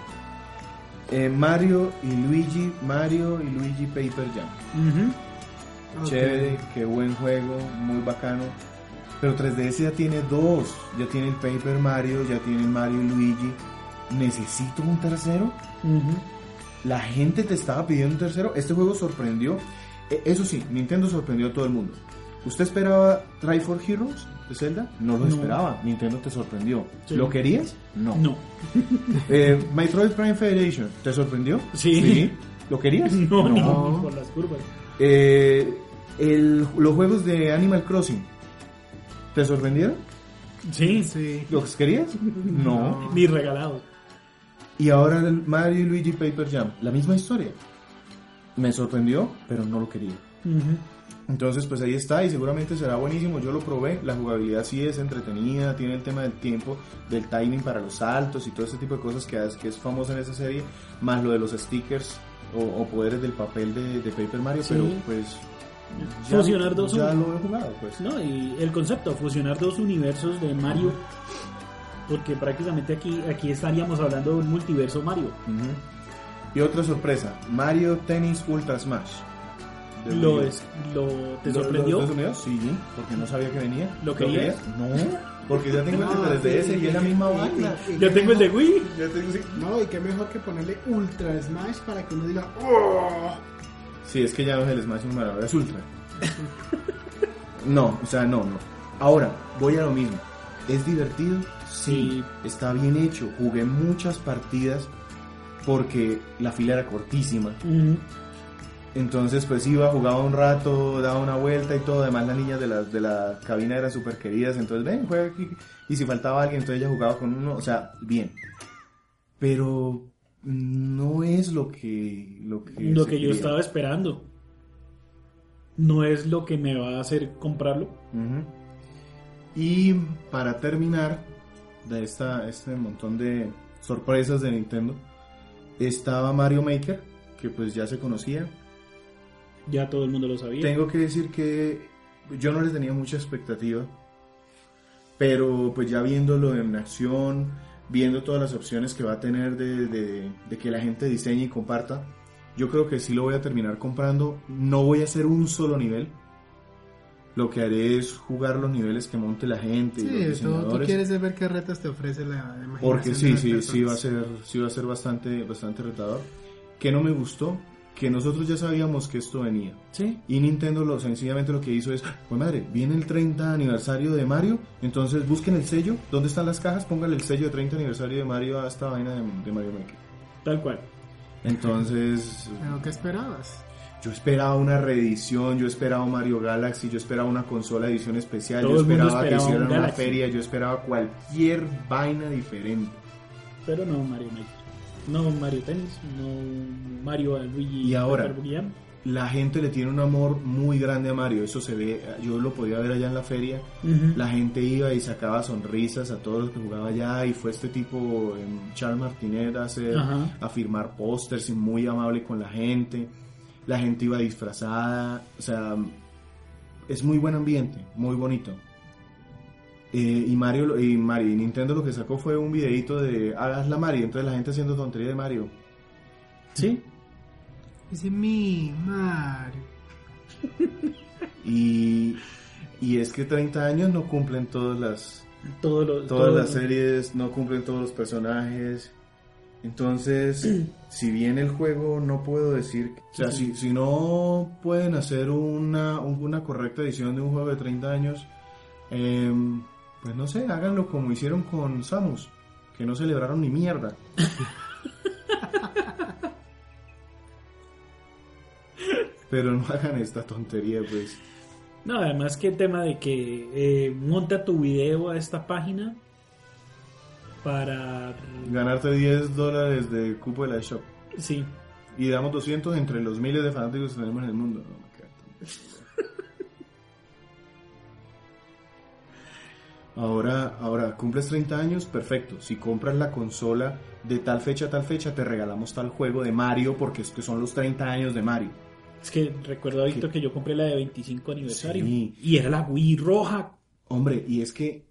Eh, Mario y Luigi, Mario y Luigi Paper Jam. Ok. Chévere, qué buen juego, muy bacano. Pero 3DS ya tiene dos. Ya tiene el Paper Mario, ya tiene el Mario y Luigi. ¿Necesito un tercero? La gente te estaba pidiendo un tercero. Este juego sorprendió. Eh, Eso sí, Nintendo sorprendió a todo el mundo. ¿Usted esperaba Try for Heroes de Zelda? No lo No. esperaba. Nintendo te sorprendió. Sí. ¿Lo querías? No. No. Eh, Metroid Prime Federation, ¿te sorprendió? Sí. ¿Lo querías? No, No. por las curvas. Eh, el- los juegos de Animal Crossing, ¿te sorprendieron? Sí. Sí. ¿Los querías? No. Ni regalado. Y ahora el Mario y Luigi Paper Jam, la misma historia. Me sorprendió, pero no lo quería. Entonces, pues ahí está y seguramente será buenísimo. Yo lo probé, la jugabilidad sí es entretenida, tiene el tema del tiempo, del timing para los saltos y todo ese tipo de cosas que es, que es famosa en esa serie, más lo de los stickers o, o poderes del papel de, de Paper Mario, Sí. pero pues... Fusionar dos Ya lo he jugado, pues. No, y el concepto, fusionar dos universos de Mario. Porque prácticamente aquí, aquí estaríamos hablando de un multiverso Mario. Y otra sorpresa, Mario Tennis Ultra Smash. De Lo es, lo, ¿Te ¿Lo- sorprendió? ¿Lo, lo Sí, porque no sabía que venía. ¿Lo querías? No, porque ya tengo No, el de 3DS y es la misma vaina. y- y Yo qué tengo el de Wii. Ya tengo, sí. No, y qué mejor que ponerle Ultra Smash para que uno diga ¡Oh! Sí, es que ya no es el Smash número ahora es Ultra. No, o sea, no, no. Ahora, voy a lo mismo. ¿Es divertido? Sí. Está bien hecho. Jugué muchas partidas porque la fila era cortísima. Ujú. Entonces, pues iba, jugaba un rato, daba una vuelta y todo. Además, las niñas de la, de la cabina eran súper queridas. Entonces, ven, juega aquí. Y si faltaba alguien, entonces ella jugaba con uno. O sea, bien. Pero no es lo que... Lo que, Lo que yo estaba esperando. No es lo que me va a hacer comprarlo. Y para terminar de esta, este montón de sorpresas de Nintendo, estaba Mario Maker, que pues ya se conocía. Ya todo el mundo lo sabía. Tengo que decir que yo no les tenía mucha expectativa, pero pues ya viéndolo en acción, viendo todas las opciones que va a tener de, de- de que la gente diseñe y comparta, yo creo que sí lo voy a terminar comprando. No voy a hacer un solo nivel. Lo que haré es jugar los niveles que monte la gente y los Sí, tú, quieres ver qué retos te ofrece la imaginación. Porque de sí, sí, sí va a ser, sí va a ser bastante, bastante retador. Que no me gustó, que nosotros ya sabíamos que esto venía. Sí. Y Nintendo lo, sencillamente lo que hizo es, pues madre, viene el 30 aniversario de Mario, entonces busquen el sello, ¿dónde están las cajas? Póngale el sello de 30 aniversario de Mario a esta vaina de, de Mario Maker. Tal cual. Entonces, ¿Pero qué esperabas? yo esperaba una reedición, yo esperaba Mario Galaxy, yo esperaba una consola edición especial, Todo yo esperaba, que un hicieran una feria, yo esperaba cualquier vaina diferente. Pero no Mario Maker. No Mario Tennis. No Mario Luigi. Y ahora, la gente le tiene un amor muy grande a Mario. Eso se ve, yo lo podía ver allá en la feria. La gente iba y sacaba sonrisas a todos los que jugaba allá y fue este tipo, em, Charles Martinet, a, hacer- a firmar pósters y muy amable con la gente. La gente iba disfrazada, o sea, es muy buen ambiente, muy bonito. Eh, y Mario lo- y Mario y Nintendo lo que sacó fue un videito de hagas la Mario, entonces la gente haciendo tontería de Mario. Sí, Dice mi Mario. Y, y es que 30 años no cumplen todas las todo lo, todas todo- las series, no cumplen todos los personajes. Entonces, si bien el juego no puedo decir, o sea, si, si no pueden hacer una, una correcta edición de un juego de 30 años, em, pues no sé, háganlo como hicieron con Samus, que no celebraron ni mierda. Pero no hagan esta tontería, pues. No, además que el tema de que eh, monta tu video a esta página para... Ganarte 10 dólares de cupo de la shop. Sí, Y damos 200 entre los miles de fanáticos que tenemos en el mundo. No, me Ahora, ahora, cumples 30 años, perfecto. Si compras la consola de tal fecha a tal fecha, te regalamos tal juego de Mario porque es que son los 30 años de Mario. es que recuerdo, Víctor, que yo compré la de 25 aniversario Sí. y era la Wii roja. Hombre, y es que,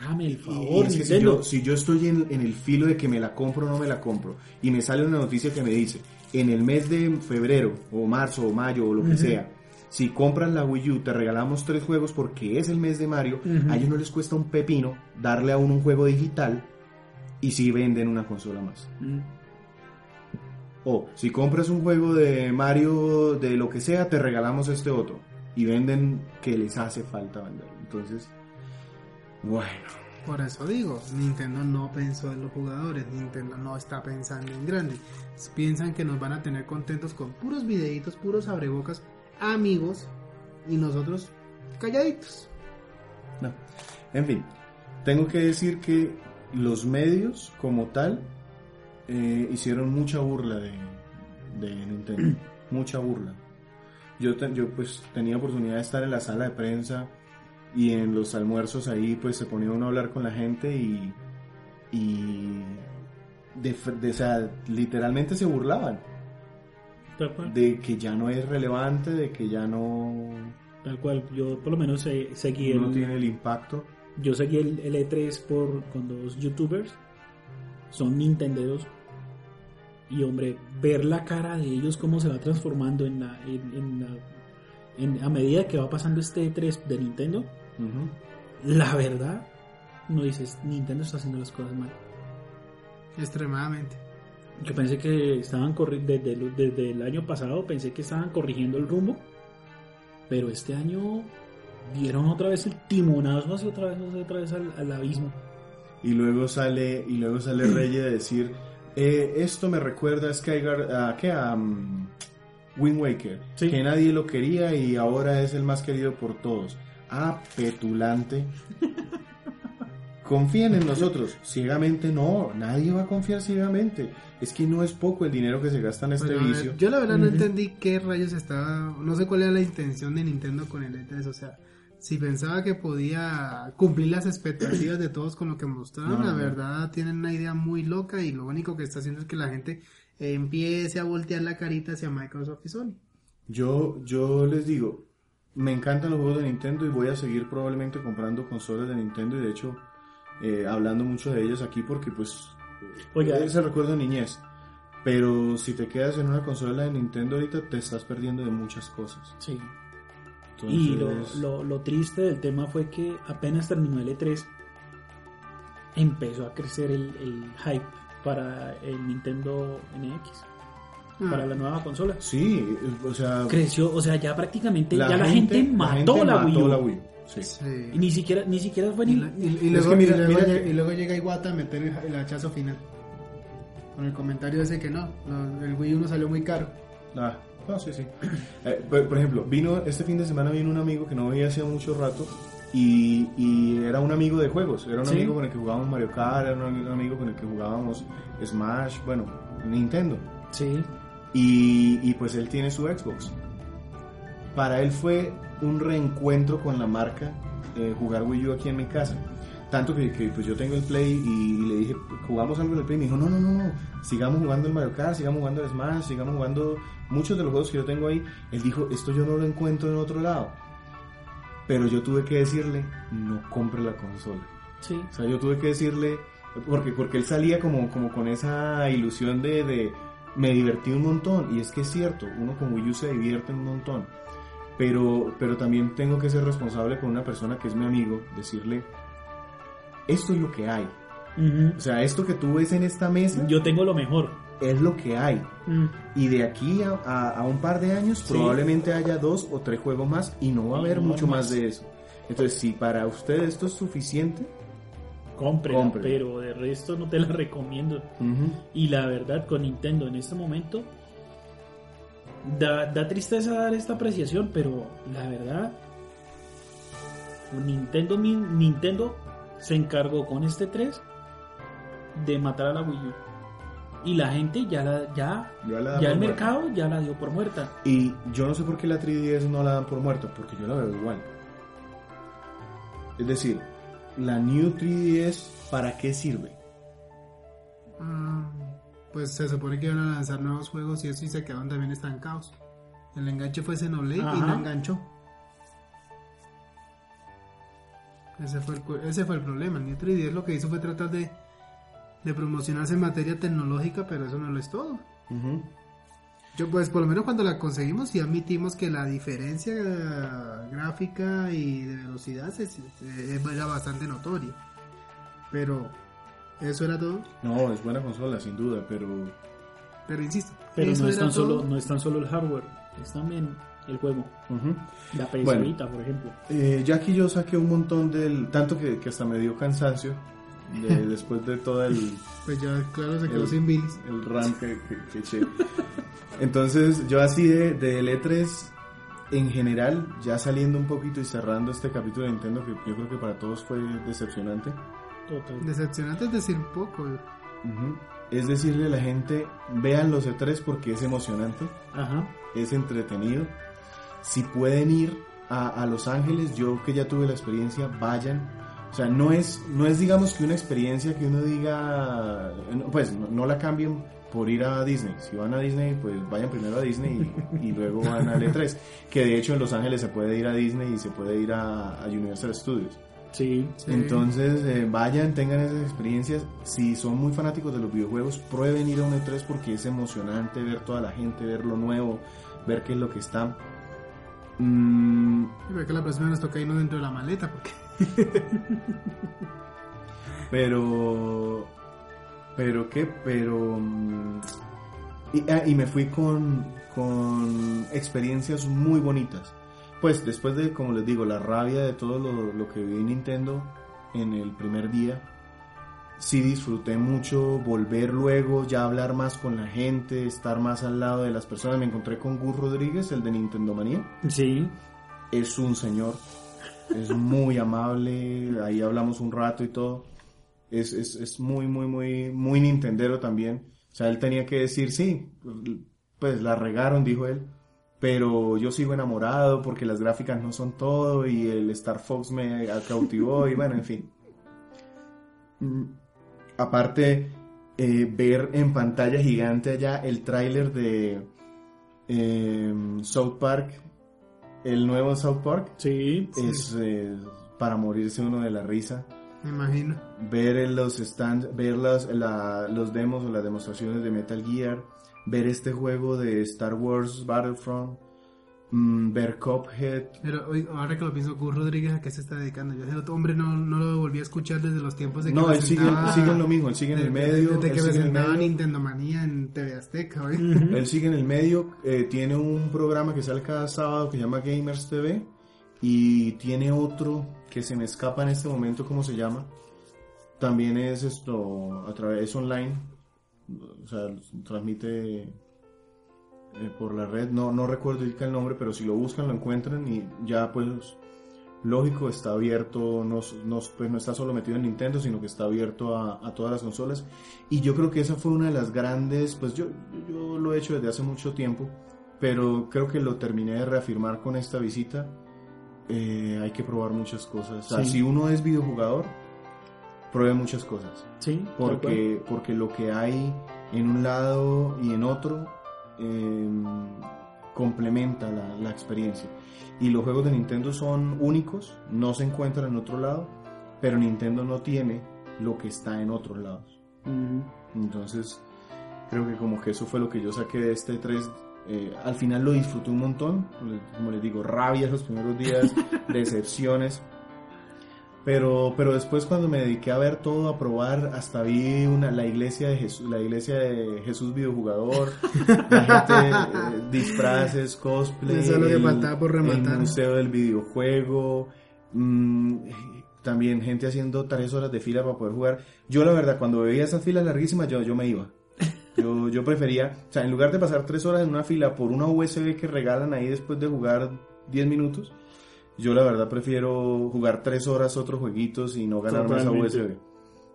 Hágame el favor, es que si, yo, si yo estoy en, en el filo de que me la compro o no me la compro, y me sale una noticia que me dice, en el mes de febrero, o marzo, o mayo, o lo que sea, si compras la Wii U, te regalamos tres juegos porque es el mes de Mario, a ellos no les cuesta un pepino darle a uno un juego digital y si venden una consola más. Mm. O si compras un juego de Mario de lo que sea, te regalamos este otro. Y venden que les hace falta venderlo. Entonces, bueno. Por eso digo, Nintendo no pensó en los jugadores, Nintendo no está pensando en grande. Piensan que nos van a tener contentos con puros videitos, puros abrebocas, amigos, y nosotros calladitos. No. En fin, tengo que decir que los medios como tal eh, hicieron mucha burla de, de Nintendo. mucha burla. Yo, te- yo pues tenía oportunidad de estar en la sala de prensa y en los almuerzos ahí pues se ponía uno a hablar con la gente y, y de, de- o sea, literalmente se burlaban Tal cual. de que ya no es relevante, de que ya no, Tal cual. Yo por lo menos seguí no el, tiene el impacto. yo seguí el, el E3 por, con dos youtubers. Son nintenderos. Y hombre, ver la cara de ellos cómo se va transformando en la, en, en la- en- a medida que va pasando este E3 de Nintendo, la verdad, no dices, Nintendo está haciendo las cosas mal. Extremadamente. Yo pensé que estaban desde, el- desde el año pasado, pensé que estaban corrigiendo el rumbo, pero este año dieron otra vez el timonazo hacia otra vez, hacia otra vez al, al abismo. y luego sale y luego sale Reyes a decir eh, esto me recuerda a Skygar a qué a um, Wind Waker Sí. que nadie lo quería y ahora es el más querido por todos ah petulante confíen en nosotros ciegamente no nadie va a confiar ciegamente es que no es poco el dinero que se gasta en este ver, vicio yo la verdad no entendí qué rayos estaba, no sé cuál era la intención de Nintendo con el E3, o sea, si pensaba que podía cumplir las expectativas de todos con lo que mostraron, No, la no. verdad tienen una idea muy loca y lo único que está haciendo es que la gente empiece a voltear la carita hacia Microsoft y Sony. Yo, yo les digo, me encantan los juegos de Nintendo y voy a seguir probablemente comprando consolas de Nintendo y de hecho eh, hablando mucho de ellas aquí porque pues Oiga. es el recuerdo de niñez. Pero si te quedas en una consola de Nintendo ahorita te estás perdiendo de muchas cosas. Sí. Entonces, Y lo, lo, lo triste del tema fue que apenas terminó el E3, empezó a crecer el, el hype para el Nintendo NX, Ah, para la nueva consola. Sí, o sea, Creció, o sea, ya prácticamente ya la gente mató la, Wii U. la Wii U, sí. sí. Y ni siquiera, ni siquiera fue ni... y- luego, llega, que- y luego llega Iwata a meter el, el hachazo final. Con el comentario ese que no, el Wii U no salió muy caro. Ah, no, sí, sí. Eh, por, por ejemplo, vino este fin de semana vino un amigo que no veía hacía mucho rato y, y era un amigo de juegos. Era un Sí. amigo con el que jugábamos Mario Kart, era un, un amigo con el que jugábamos Smash, bueno, Nintendo. Sí. Y, y pues él tiene su Xbox. Para él fue un reencuentro con la marca eh, jugar Wii U aquí en mi casa. Tanto que, que, pues yo tengo el Play y, y le dije, jugamos algo en el Play. Y me dijo, no, no, no, no, sigamos jugando el Mario Kart, sigamos jugando el Smash, sigamos jugando muchos de los juegos que yo tengo ahí. Él dijo, esto yo no lo encuentro en otro lado. Pero yo tuve que decirle, no compre la consola. Sí. O sea, yo tuve que decirle, porque, porque él salía como, como con esa ilusión de, de, me divertí un montón. Y es que es cierto, uno con Wii U se divierte un montón. Pero, pero también tengo que ser responsable con una persona que es mi amigo, decirle, esto es lo que hay. Ujú. O sea, esto que tú ves en esta mesa Yo tengo lo mejor. es lo que hay. Mm. Y de aquí a, a- a un par de años Sí. probablemente haya dos o tres juegos más y no va a haber no mucho más. más de eso. Entonces, si para usted esto es suficiente, Cómprela, Cómprela. pero de resto no te la recomiendo. Y la verdad, con Nintendo en este momento, da, da tristeza dar esta apreciación, pero la verdad, Nintendo, Nintendo se encargó con este 3 de matar a la Wii U. Y la gente ya, la, ya, ya, la dan ya el muerta. mercado ya la dio por muerta. Y yo no sé por qué la 3DS no la dan por muerta, porque yo la veo igual. Es decir, la New 3DS, ¿para qué sirve? Ah, pues se supone que iban a lanzar nuevos juegos y eso y se quedaron también estancados. El enganche fue Xenoblade y Ajá. no enganchó. Ese fue el, ese fue el problema. El New 3DS lo que hizo fue tratar de, de promocionarse en materia tecnológica, pero eso no lo es todo. Yo pues por lo menos cuando la conseguimos sí admitimos que la diferencia gráfica y de velocidad se- se- era bastante notoria. Pero eso era todo. No, es buena consola, sin duda, pero Pero insisto, Pero no es, tan solo, no es tan solo el hardware, es también el juego. ujú. La PS Bueno. Por ejemplo. Eh, ya aquí yo saqué un montón del... Tanto que, que hasta me dio cansancio de- después de todo el, Pues ya, claro, se quedó El- sin bilis. el RAM que, que- que eché. Entonces, yo así de, de L3 en general, ya saliendo un poquito y cerrando este capítulo de Nintendo, que yo creo que para todos fue decepcionante, Total. Decepcionante es decir poco. es decirle a la gente, vean los E3 porque es emocionante, Ajá. es entretenido. Si pueden ir a, a Los Ángeles, yo que ya tuve la experiencia, vayan. O sea, no es, no es digamos que una experiencia que uno diga, no, pues no, no la cambien por ir a Disney. Si van a Disney, pues vayan primero a Disney y, y luego van a E3. Que de hecho en Los Ángeles se puede ir a Disney y se puede ir a, a Universal Studios. Sí. Sí. Entonces, eh, vayan, tengan esas experiencias. Si son muy fanáticos de los videojuegos, prueben ir a un E3 porque es emocionante ver toda la gente, ver lo nuevo, ver qué es lo que está. Mm, Y ve que la próxima nos toca irnos dentro de la maleta porque pero. ¿Pero qué? Pero. mm, Y, ah, y me fui con, con experiencias muy bonitas. Pues después de, como les digo, la rabia de todo lo, lo que vi en Nintendo en el primer día, sí disfruté mucho volver luego, ya hablar más con la gente, estar más al lado de las personas. Me encontré con Gus Rodríguez, el de Nintendo Manía. Sí. Es un señor, es muy amable, ahí hablamos un rato y todo. Es, es, es muy, muy, muy, muy nintendero también. O sea, él tenía que decir, sí, pues la regaron, dijo él, pero yo sigo enamorado porque las gráficas no son todo y el Star Fox me cautivó y bueno, en fin. Mm, Aparte, eh, ver en pantalla gigante allá el tráiler de eh, South Park, el nuevo South Park, Sí. es eh, para morirse uno de la risa. me imagino. Ver los stands, ver las- la- los demos o las demostraciones de Metal Gear, ver este juego de Star Wars Battlefront, mm, ver Cuphead. Pero hoy, ahora que lo pienso, Gus Rodríguez, ¿a qué se está dedicando? Yo ese otro hombre no, no lo volví a escuchar desde los tiempos de que No, él sigue, sigue en lo mismo, él sigue en el medio. Desde que presentaba. Nintendo Manía en TV Azteca, ¿oí? Él sigue en el medio, eh, tiene un programa que sale cada sábado que se llama Gamers TV y tiene otro que se me escapa en este momento cómo se llama. También es esto a través es online, o sea, transmite eh, por la red. No no recuerdo el nombre, pero si lo buscan lo encuentran y ya pues lógico, está abierto, no, no, pues no está solo metido en Nintendo, sino que está abierto a, a, todas las consolas. Y yo creo que esa fue una de las grandes, pues yo, yo lo he hecho desde hace mucho tiempo, pero creo que lo terminé de reafirmar con esta visita. Eh, hay que probar muchas cosas. O sea, Sí. si uno es videojugador, pruebe muchas cosas. Sí, Porque, porque lo que hay en un lado y en otro eh, complementa la, la experiencia. Y los juegos de Nintendo son únicos, no se encuentran en otro lado, pero Nintendo no tiene lo que está en otros lados. Entonces, creo que como que eso fue lo que yo saqué de este 3. Eh, al final lo disfruté un montón, como les digo, rabia los primeros días, decepciones. Pero, pero después cuando me dediqué a ver todo, a probar, hasta vi una, la iglesia de Jesús, la iglesia de Jesús videojugador, la gente, eh, disfraces, cosplay, Eso es lo que faltaba por rematar. el museo del videojuego, mm, también gente haciendo tres horas de fila para poder jugar. Yo la verdad, cuando veía esas filas larguísimas, yo, yo me iba. Yo, yo prefería, o sea, en lugar de pasar tres horas en una fila por una USB que regalan ahí después de jugar 10 minutos, yo la verdad prefiero jugar tres horas otros jueguitos y no ganarme esa Totalmente. USB.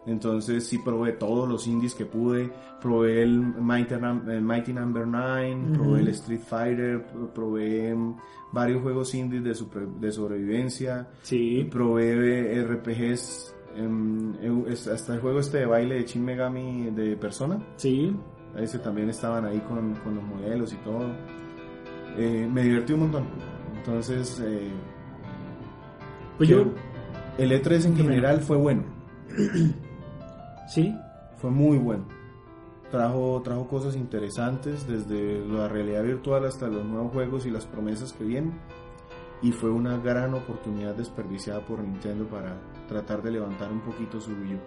Entonces sí probé todos los indies que pude, probé el Mighty, Num- el Mighty Number 9, probé el Street Fighter, pro- probé varios juegos indies de, de sobrevivencia, Sí, probé RPGs, em, hasta el juego este de baile de Shin Megami de Persona, sí. ese también estaban ahí con, con los modelos y todo. Eh, me divertí un montón. Entonces, eh, Pues yo, el E3 en general fue bueno, sí, fue muy bueno. Trajo, trajo cosas interesantes, desde la realidad virtual hasta los nuevos juegos y las promesas que vienen. Y fue una gran oportunidad desperdiciada por Nintendo para tratar de levantar un poquito su Wii U.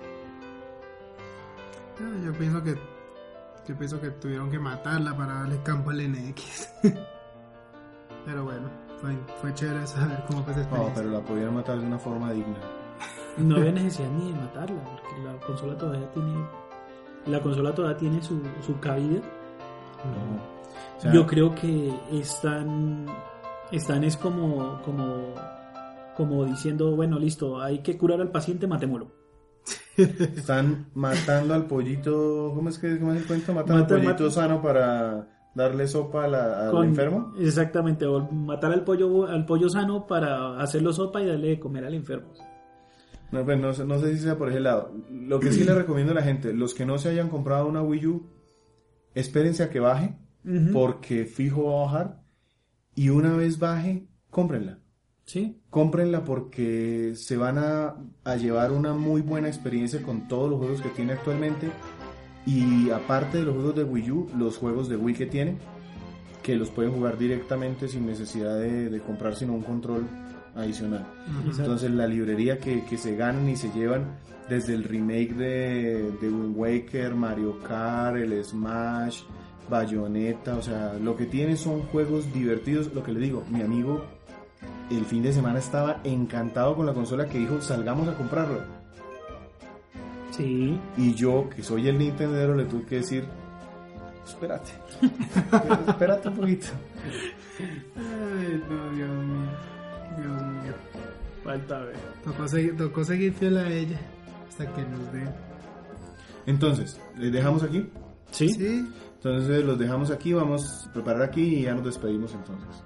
Ah, Yo pienso que yo pienso que tuvieron que matarla para darle campo al NX. pero bueno, fue, fue chévere saber cómo fue esa No, experiencia. pero la podían matar de una forma digna. no había necesidad ni de matarla, porque la consola todavía tiene, la consola todavía tiene su, su cabida. No. O sea, Yo creo que están, están es como, como, como diciendo, bueno, listo, hay que curar al paciente, matémoslo. Están matando al pollito. ¿Cómo es que cómo es el cuento? Matan Mata- al pollito sano para darle sopa a la- al Con- enfermo. Exactamente, o matar al pollo, al pollo sano para hacerlo sopa y darle de comer al enfermo. No, pues no, sé- no sé si sea por ese lado. Lo que sí le recomiendo a la gente, los que no se hayan comprado una Wii U, espérense a que baje, porque fijo va a bajar. Y una vez baje, cómprenla. Sí, Cómprenla porque se van a, a llevar una muy buena experiencia con todos los juegos que tiene actualmente. Y aparte de los juegos de Wii U, los juegos de Wii que tiene, que los pueden jugar directamente sin necesidad de, de comprar sino un control adicional. Exacto. Entonces la librería que, que se ganan y se llevan desde el remake de, de Wind Waker, Mario Kart, el Smash, Bayonetta, o sea, lo que tiene son juegos divertidos. Lo que le digo, mi amigo el fin de semana estaba encantado con la consola que dijo salgamos a comprarla. Sí. Y yo, que soy el Nintendero, le tuve que decir, espérate, espérate un poquito. Ay, no, Dios mío. Dios mío. Falta ver. Tocó seguir, tocó seguir fiel a ella hasta que nos den. Entonces, les dejamos aquí. Sí, Sí, Entonces los dejamos aquí, vamos a preparar aquí y ya nos despedimos entonces.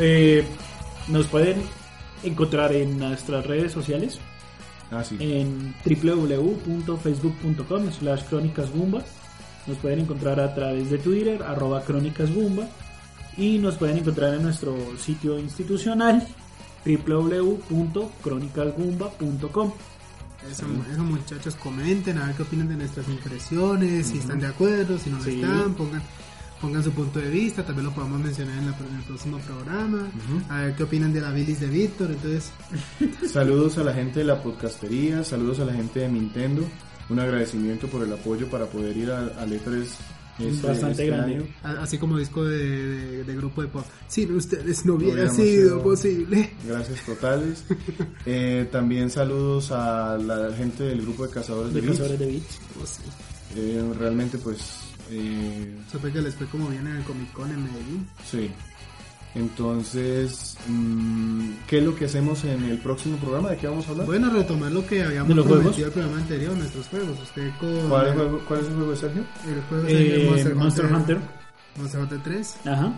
Eh, nos pueden encontrar en nuestras redes sociales Ah, sí. en www.facebook.com slash crónicasbumba. Nos pueden encontrar a través de Twitter, arroba crónicasbumba. Y nos pueden encontrar en nuestro sitio institucional www.cronicasbumba.com. Eso, eso, muchachos, comenten a ver qué opinan de nuestras impresiones, si están de acuerdo, si no Sí. están, pongan, pongan su punto de vista, también lo podemos mencionar en, la- en el próximo programa, a ver qué opinan de la bilis de Víctor, entonces, Saludos a la gente de la podcastería, saludos a la gente de Nintendo. Un agradecimiento por el apoyo para poder ir al al E3 este, Bastante este grande. año. a- así como disco de, de- de grupo de pop. Sin ustedes no hubiera sido sido- posible. Gracias totales. Eh, también saludos a la gente del grupo de Cazadores de, De Beats. Cazadores de Beats. Oh, sí. Eh, realmente pues eh, Supe que les fue como bien en el Comic Con en Medellín. sí. Entonces, mm, ¿qué es lo que hacemos en el próximo programa? ¿De qué vamos a hablar? Bueno, retomar lo que habíamos ¿De los prometido juegos? el programa anterior, nuestros juegos. Usted con ¿Cuál, el, juego- ¿Cuál es el juego de Sergio? el juego es Eh, Monster Hunter. Monster Hunter 3. Ajá.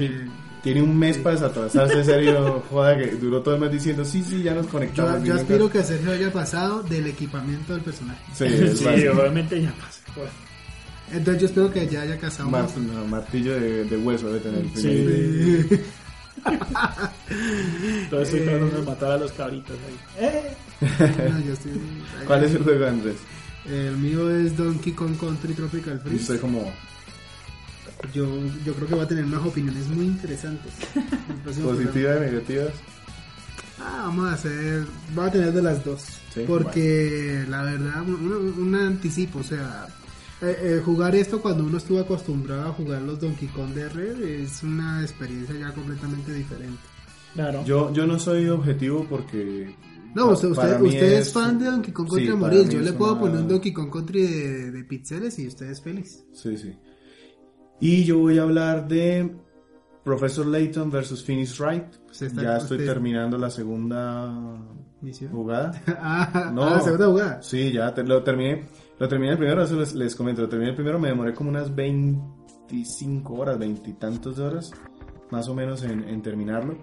Eh, Tiene un mes para desatrasarse, en serio, joda que duró todo el mes diciendo, sí, sí, ya nos yo, conectamos. yo bien, aspiro que Sergio haya pasado del equipamiento del personaje. Sí, Sí, obviamente ya pasa. Bueno, Entonces yo espero que ya haya casado Mar- no, martillo de, de hueso debe tener el Sí. Sí. Entonces estoy Eh. tratando de matar a los cabritos ahí. Eh. No, yo estoy- ¿Cuál es el juego, Andrés? El mío es Donkey Kong Country Tropical Y Freeze. estoy como Yo, yo creo que va a tener unas opiniones muy interesantes. positivas y negativas. Ah, vamos a hacer, va a tener de las dos. Sí, porque la verdad, un, un- un anticipo, o sea, eh, eh, jugar esto cuando uno estuvo acostumbrado a jugar los Donkey Kong de red es una experiencia ya completamente diferente. Claro. Yo, yo no soy objetivo porque... No, usted, usted, es fan de Donkey Kong Sí, Country a para morir. Yo le puedo una- poner un Donkey Kong Country de, de pixeles y usted es feliz. Sí, sí. Y yo voy a hablar de Professor Layton versus Phoenix Wright. Está- ya estoy usted- terminando la segunda ¿Misión? jugada. ah, No. ah, la segunda jugada. Sí, ya te- lo terminé. Lo terminé el primero, eso les, les comento. Lo terminé el primero, me demoré como unas 25 horas, veintitantos de horas, más o menos en, en terminarlo.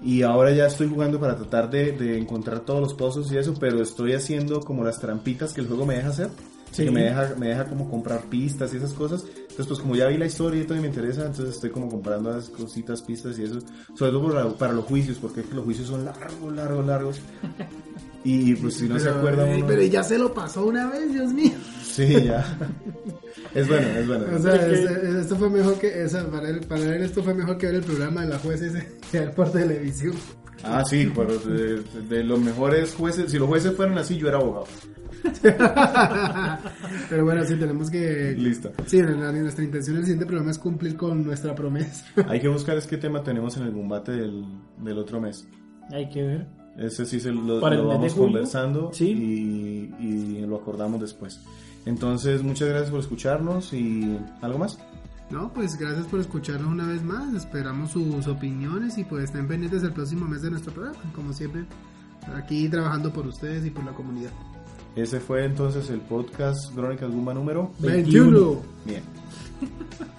Y ahora ya estoy jugando para tratar de, de encontrar todos los pozos y eso, pero estoy haciendo como las trampitas que el juego me deja hacer. Sí. Que me deja, me deja como comprar pistas y esas cosas. Entonces, pues como ya vi la historia y todo y me interesa, entonces estoy como comprando las cositas, pistas y eso. Sobre todo para, para los juicios, porque es que los juicios son largos, largos, largos. Y pues si no se acuerda uno... Pero ya se lo pasó una vez, Dios mío. Sí, ya. Es bueno, es bueno. O sea, Es que- este- esto fue mejor que, o sea, para él, para él esto fue mejor que ver el programa de la juez ese que ver por televisión. Ah, sí, pero de, de los mejores jueces, si los jueces fueran así, yo era abogado. Pero bueno, sí, tenemos que... Listo. Sí, la- nuestra intención en el siguiente programa es cumplir con nuestra promesa. Hay que buscar es qué tema tenemos en el combate del, del otro mes. Hay que ver. Ese sí se lo, Para lo vamos conversando Sí. y, y lo acordamos después. Entonces, muchas gracias por escucharnos y algo más. No, pues gracias por escucharnos una vez más. Esperamos sus opiniones y pues estén pendientes el próximo mes de nuestro programa. Como siempre, aquí trabajando por ustedes y por la comunidad. Ese fue entonces el podcast Crónicas Gumba número 21. Bien.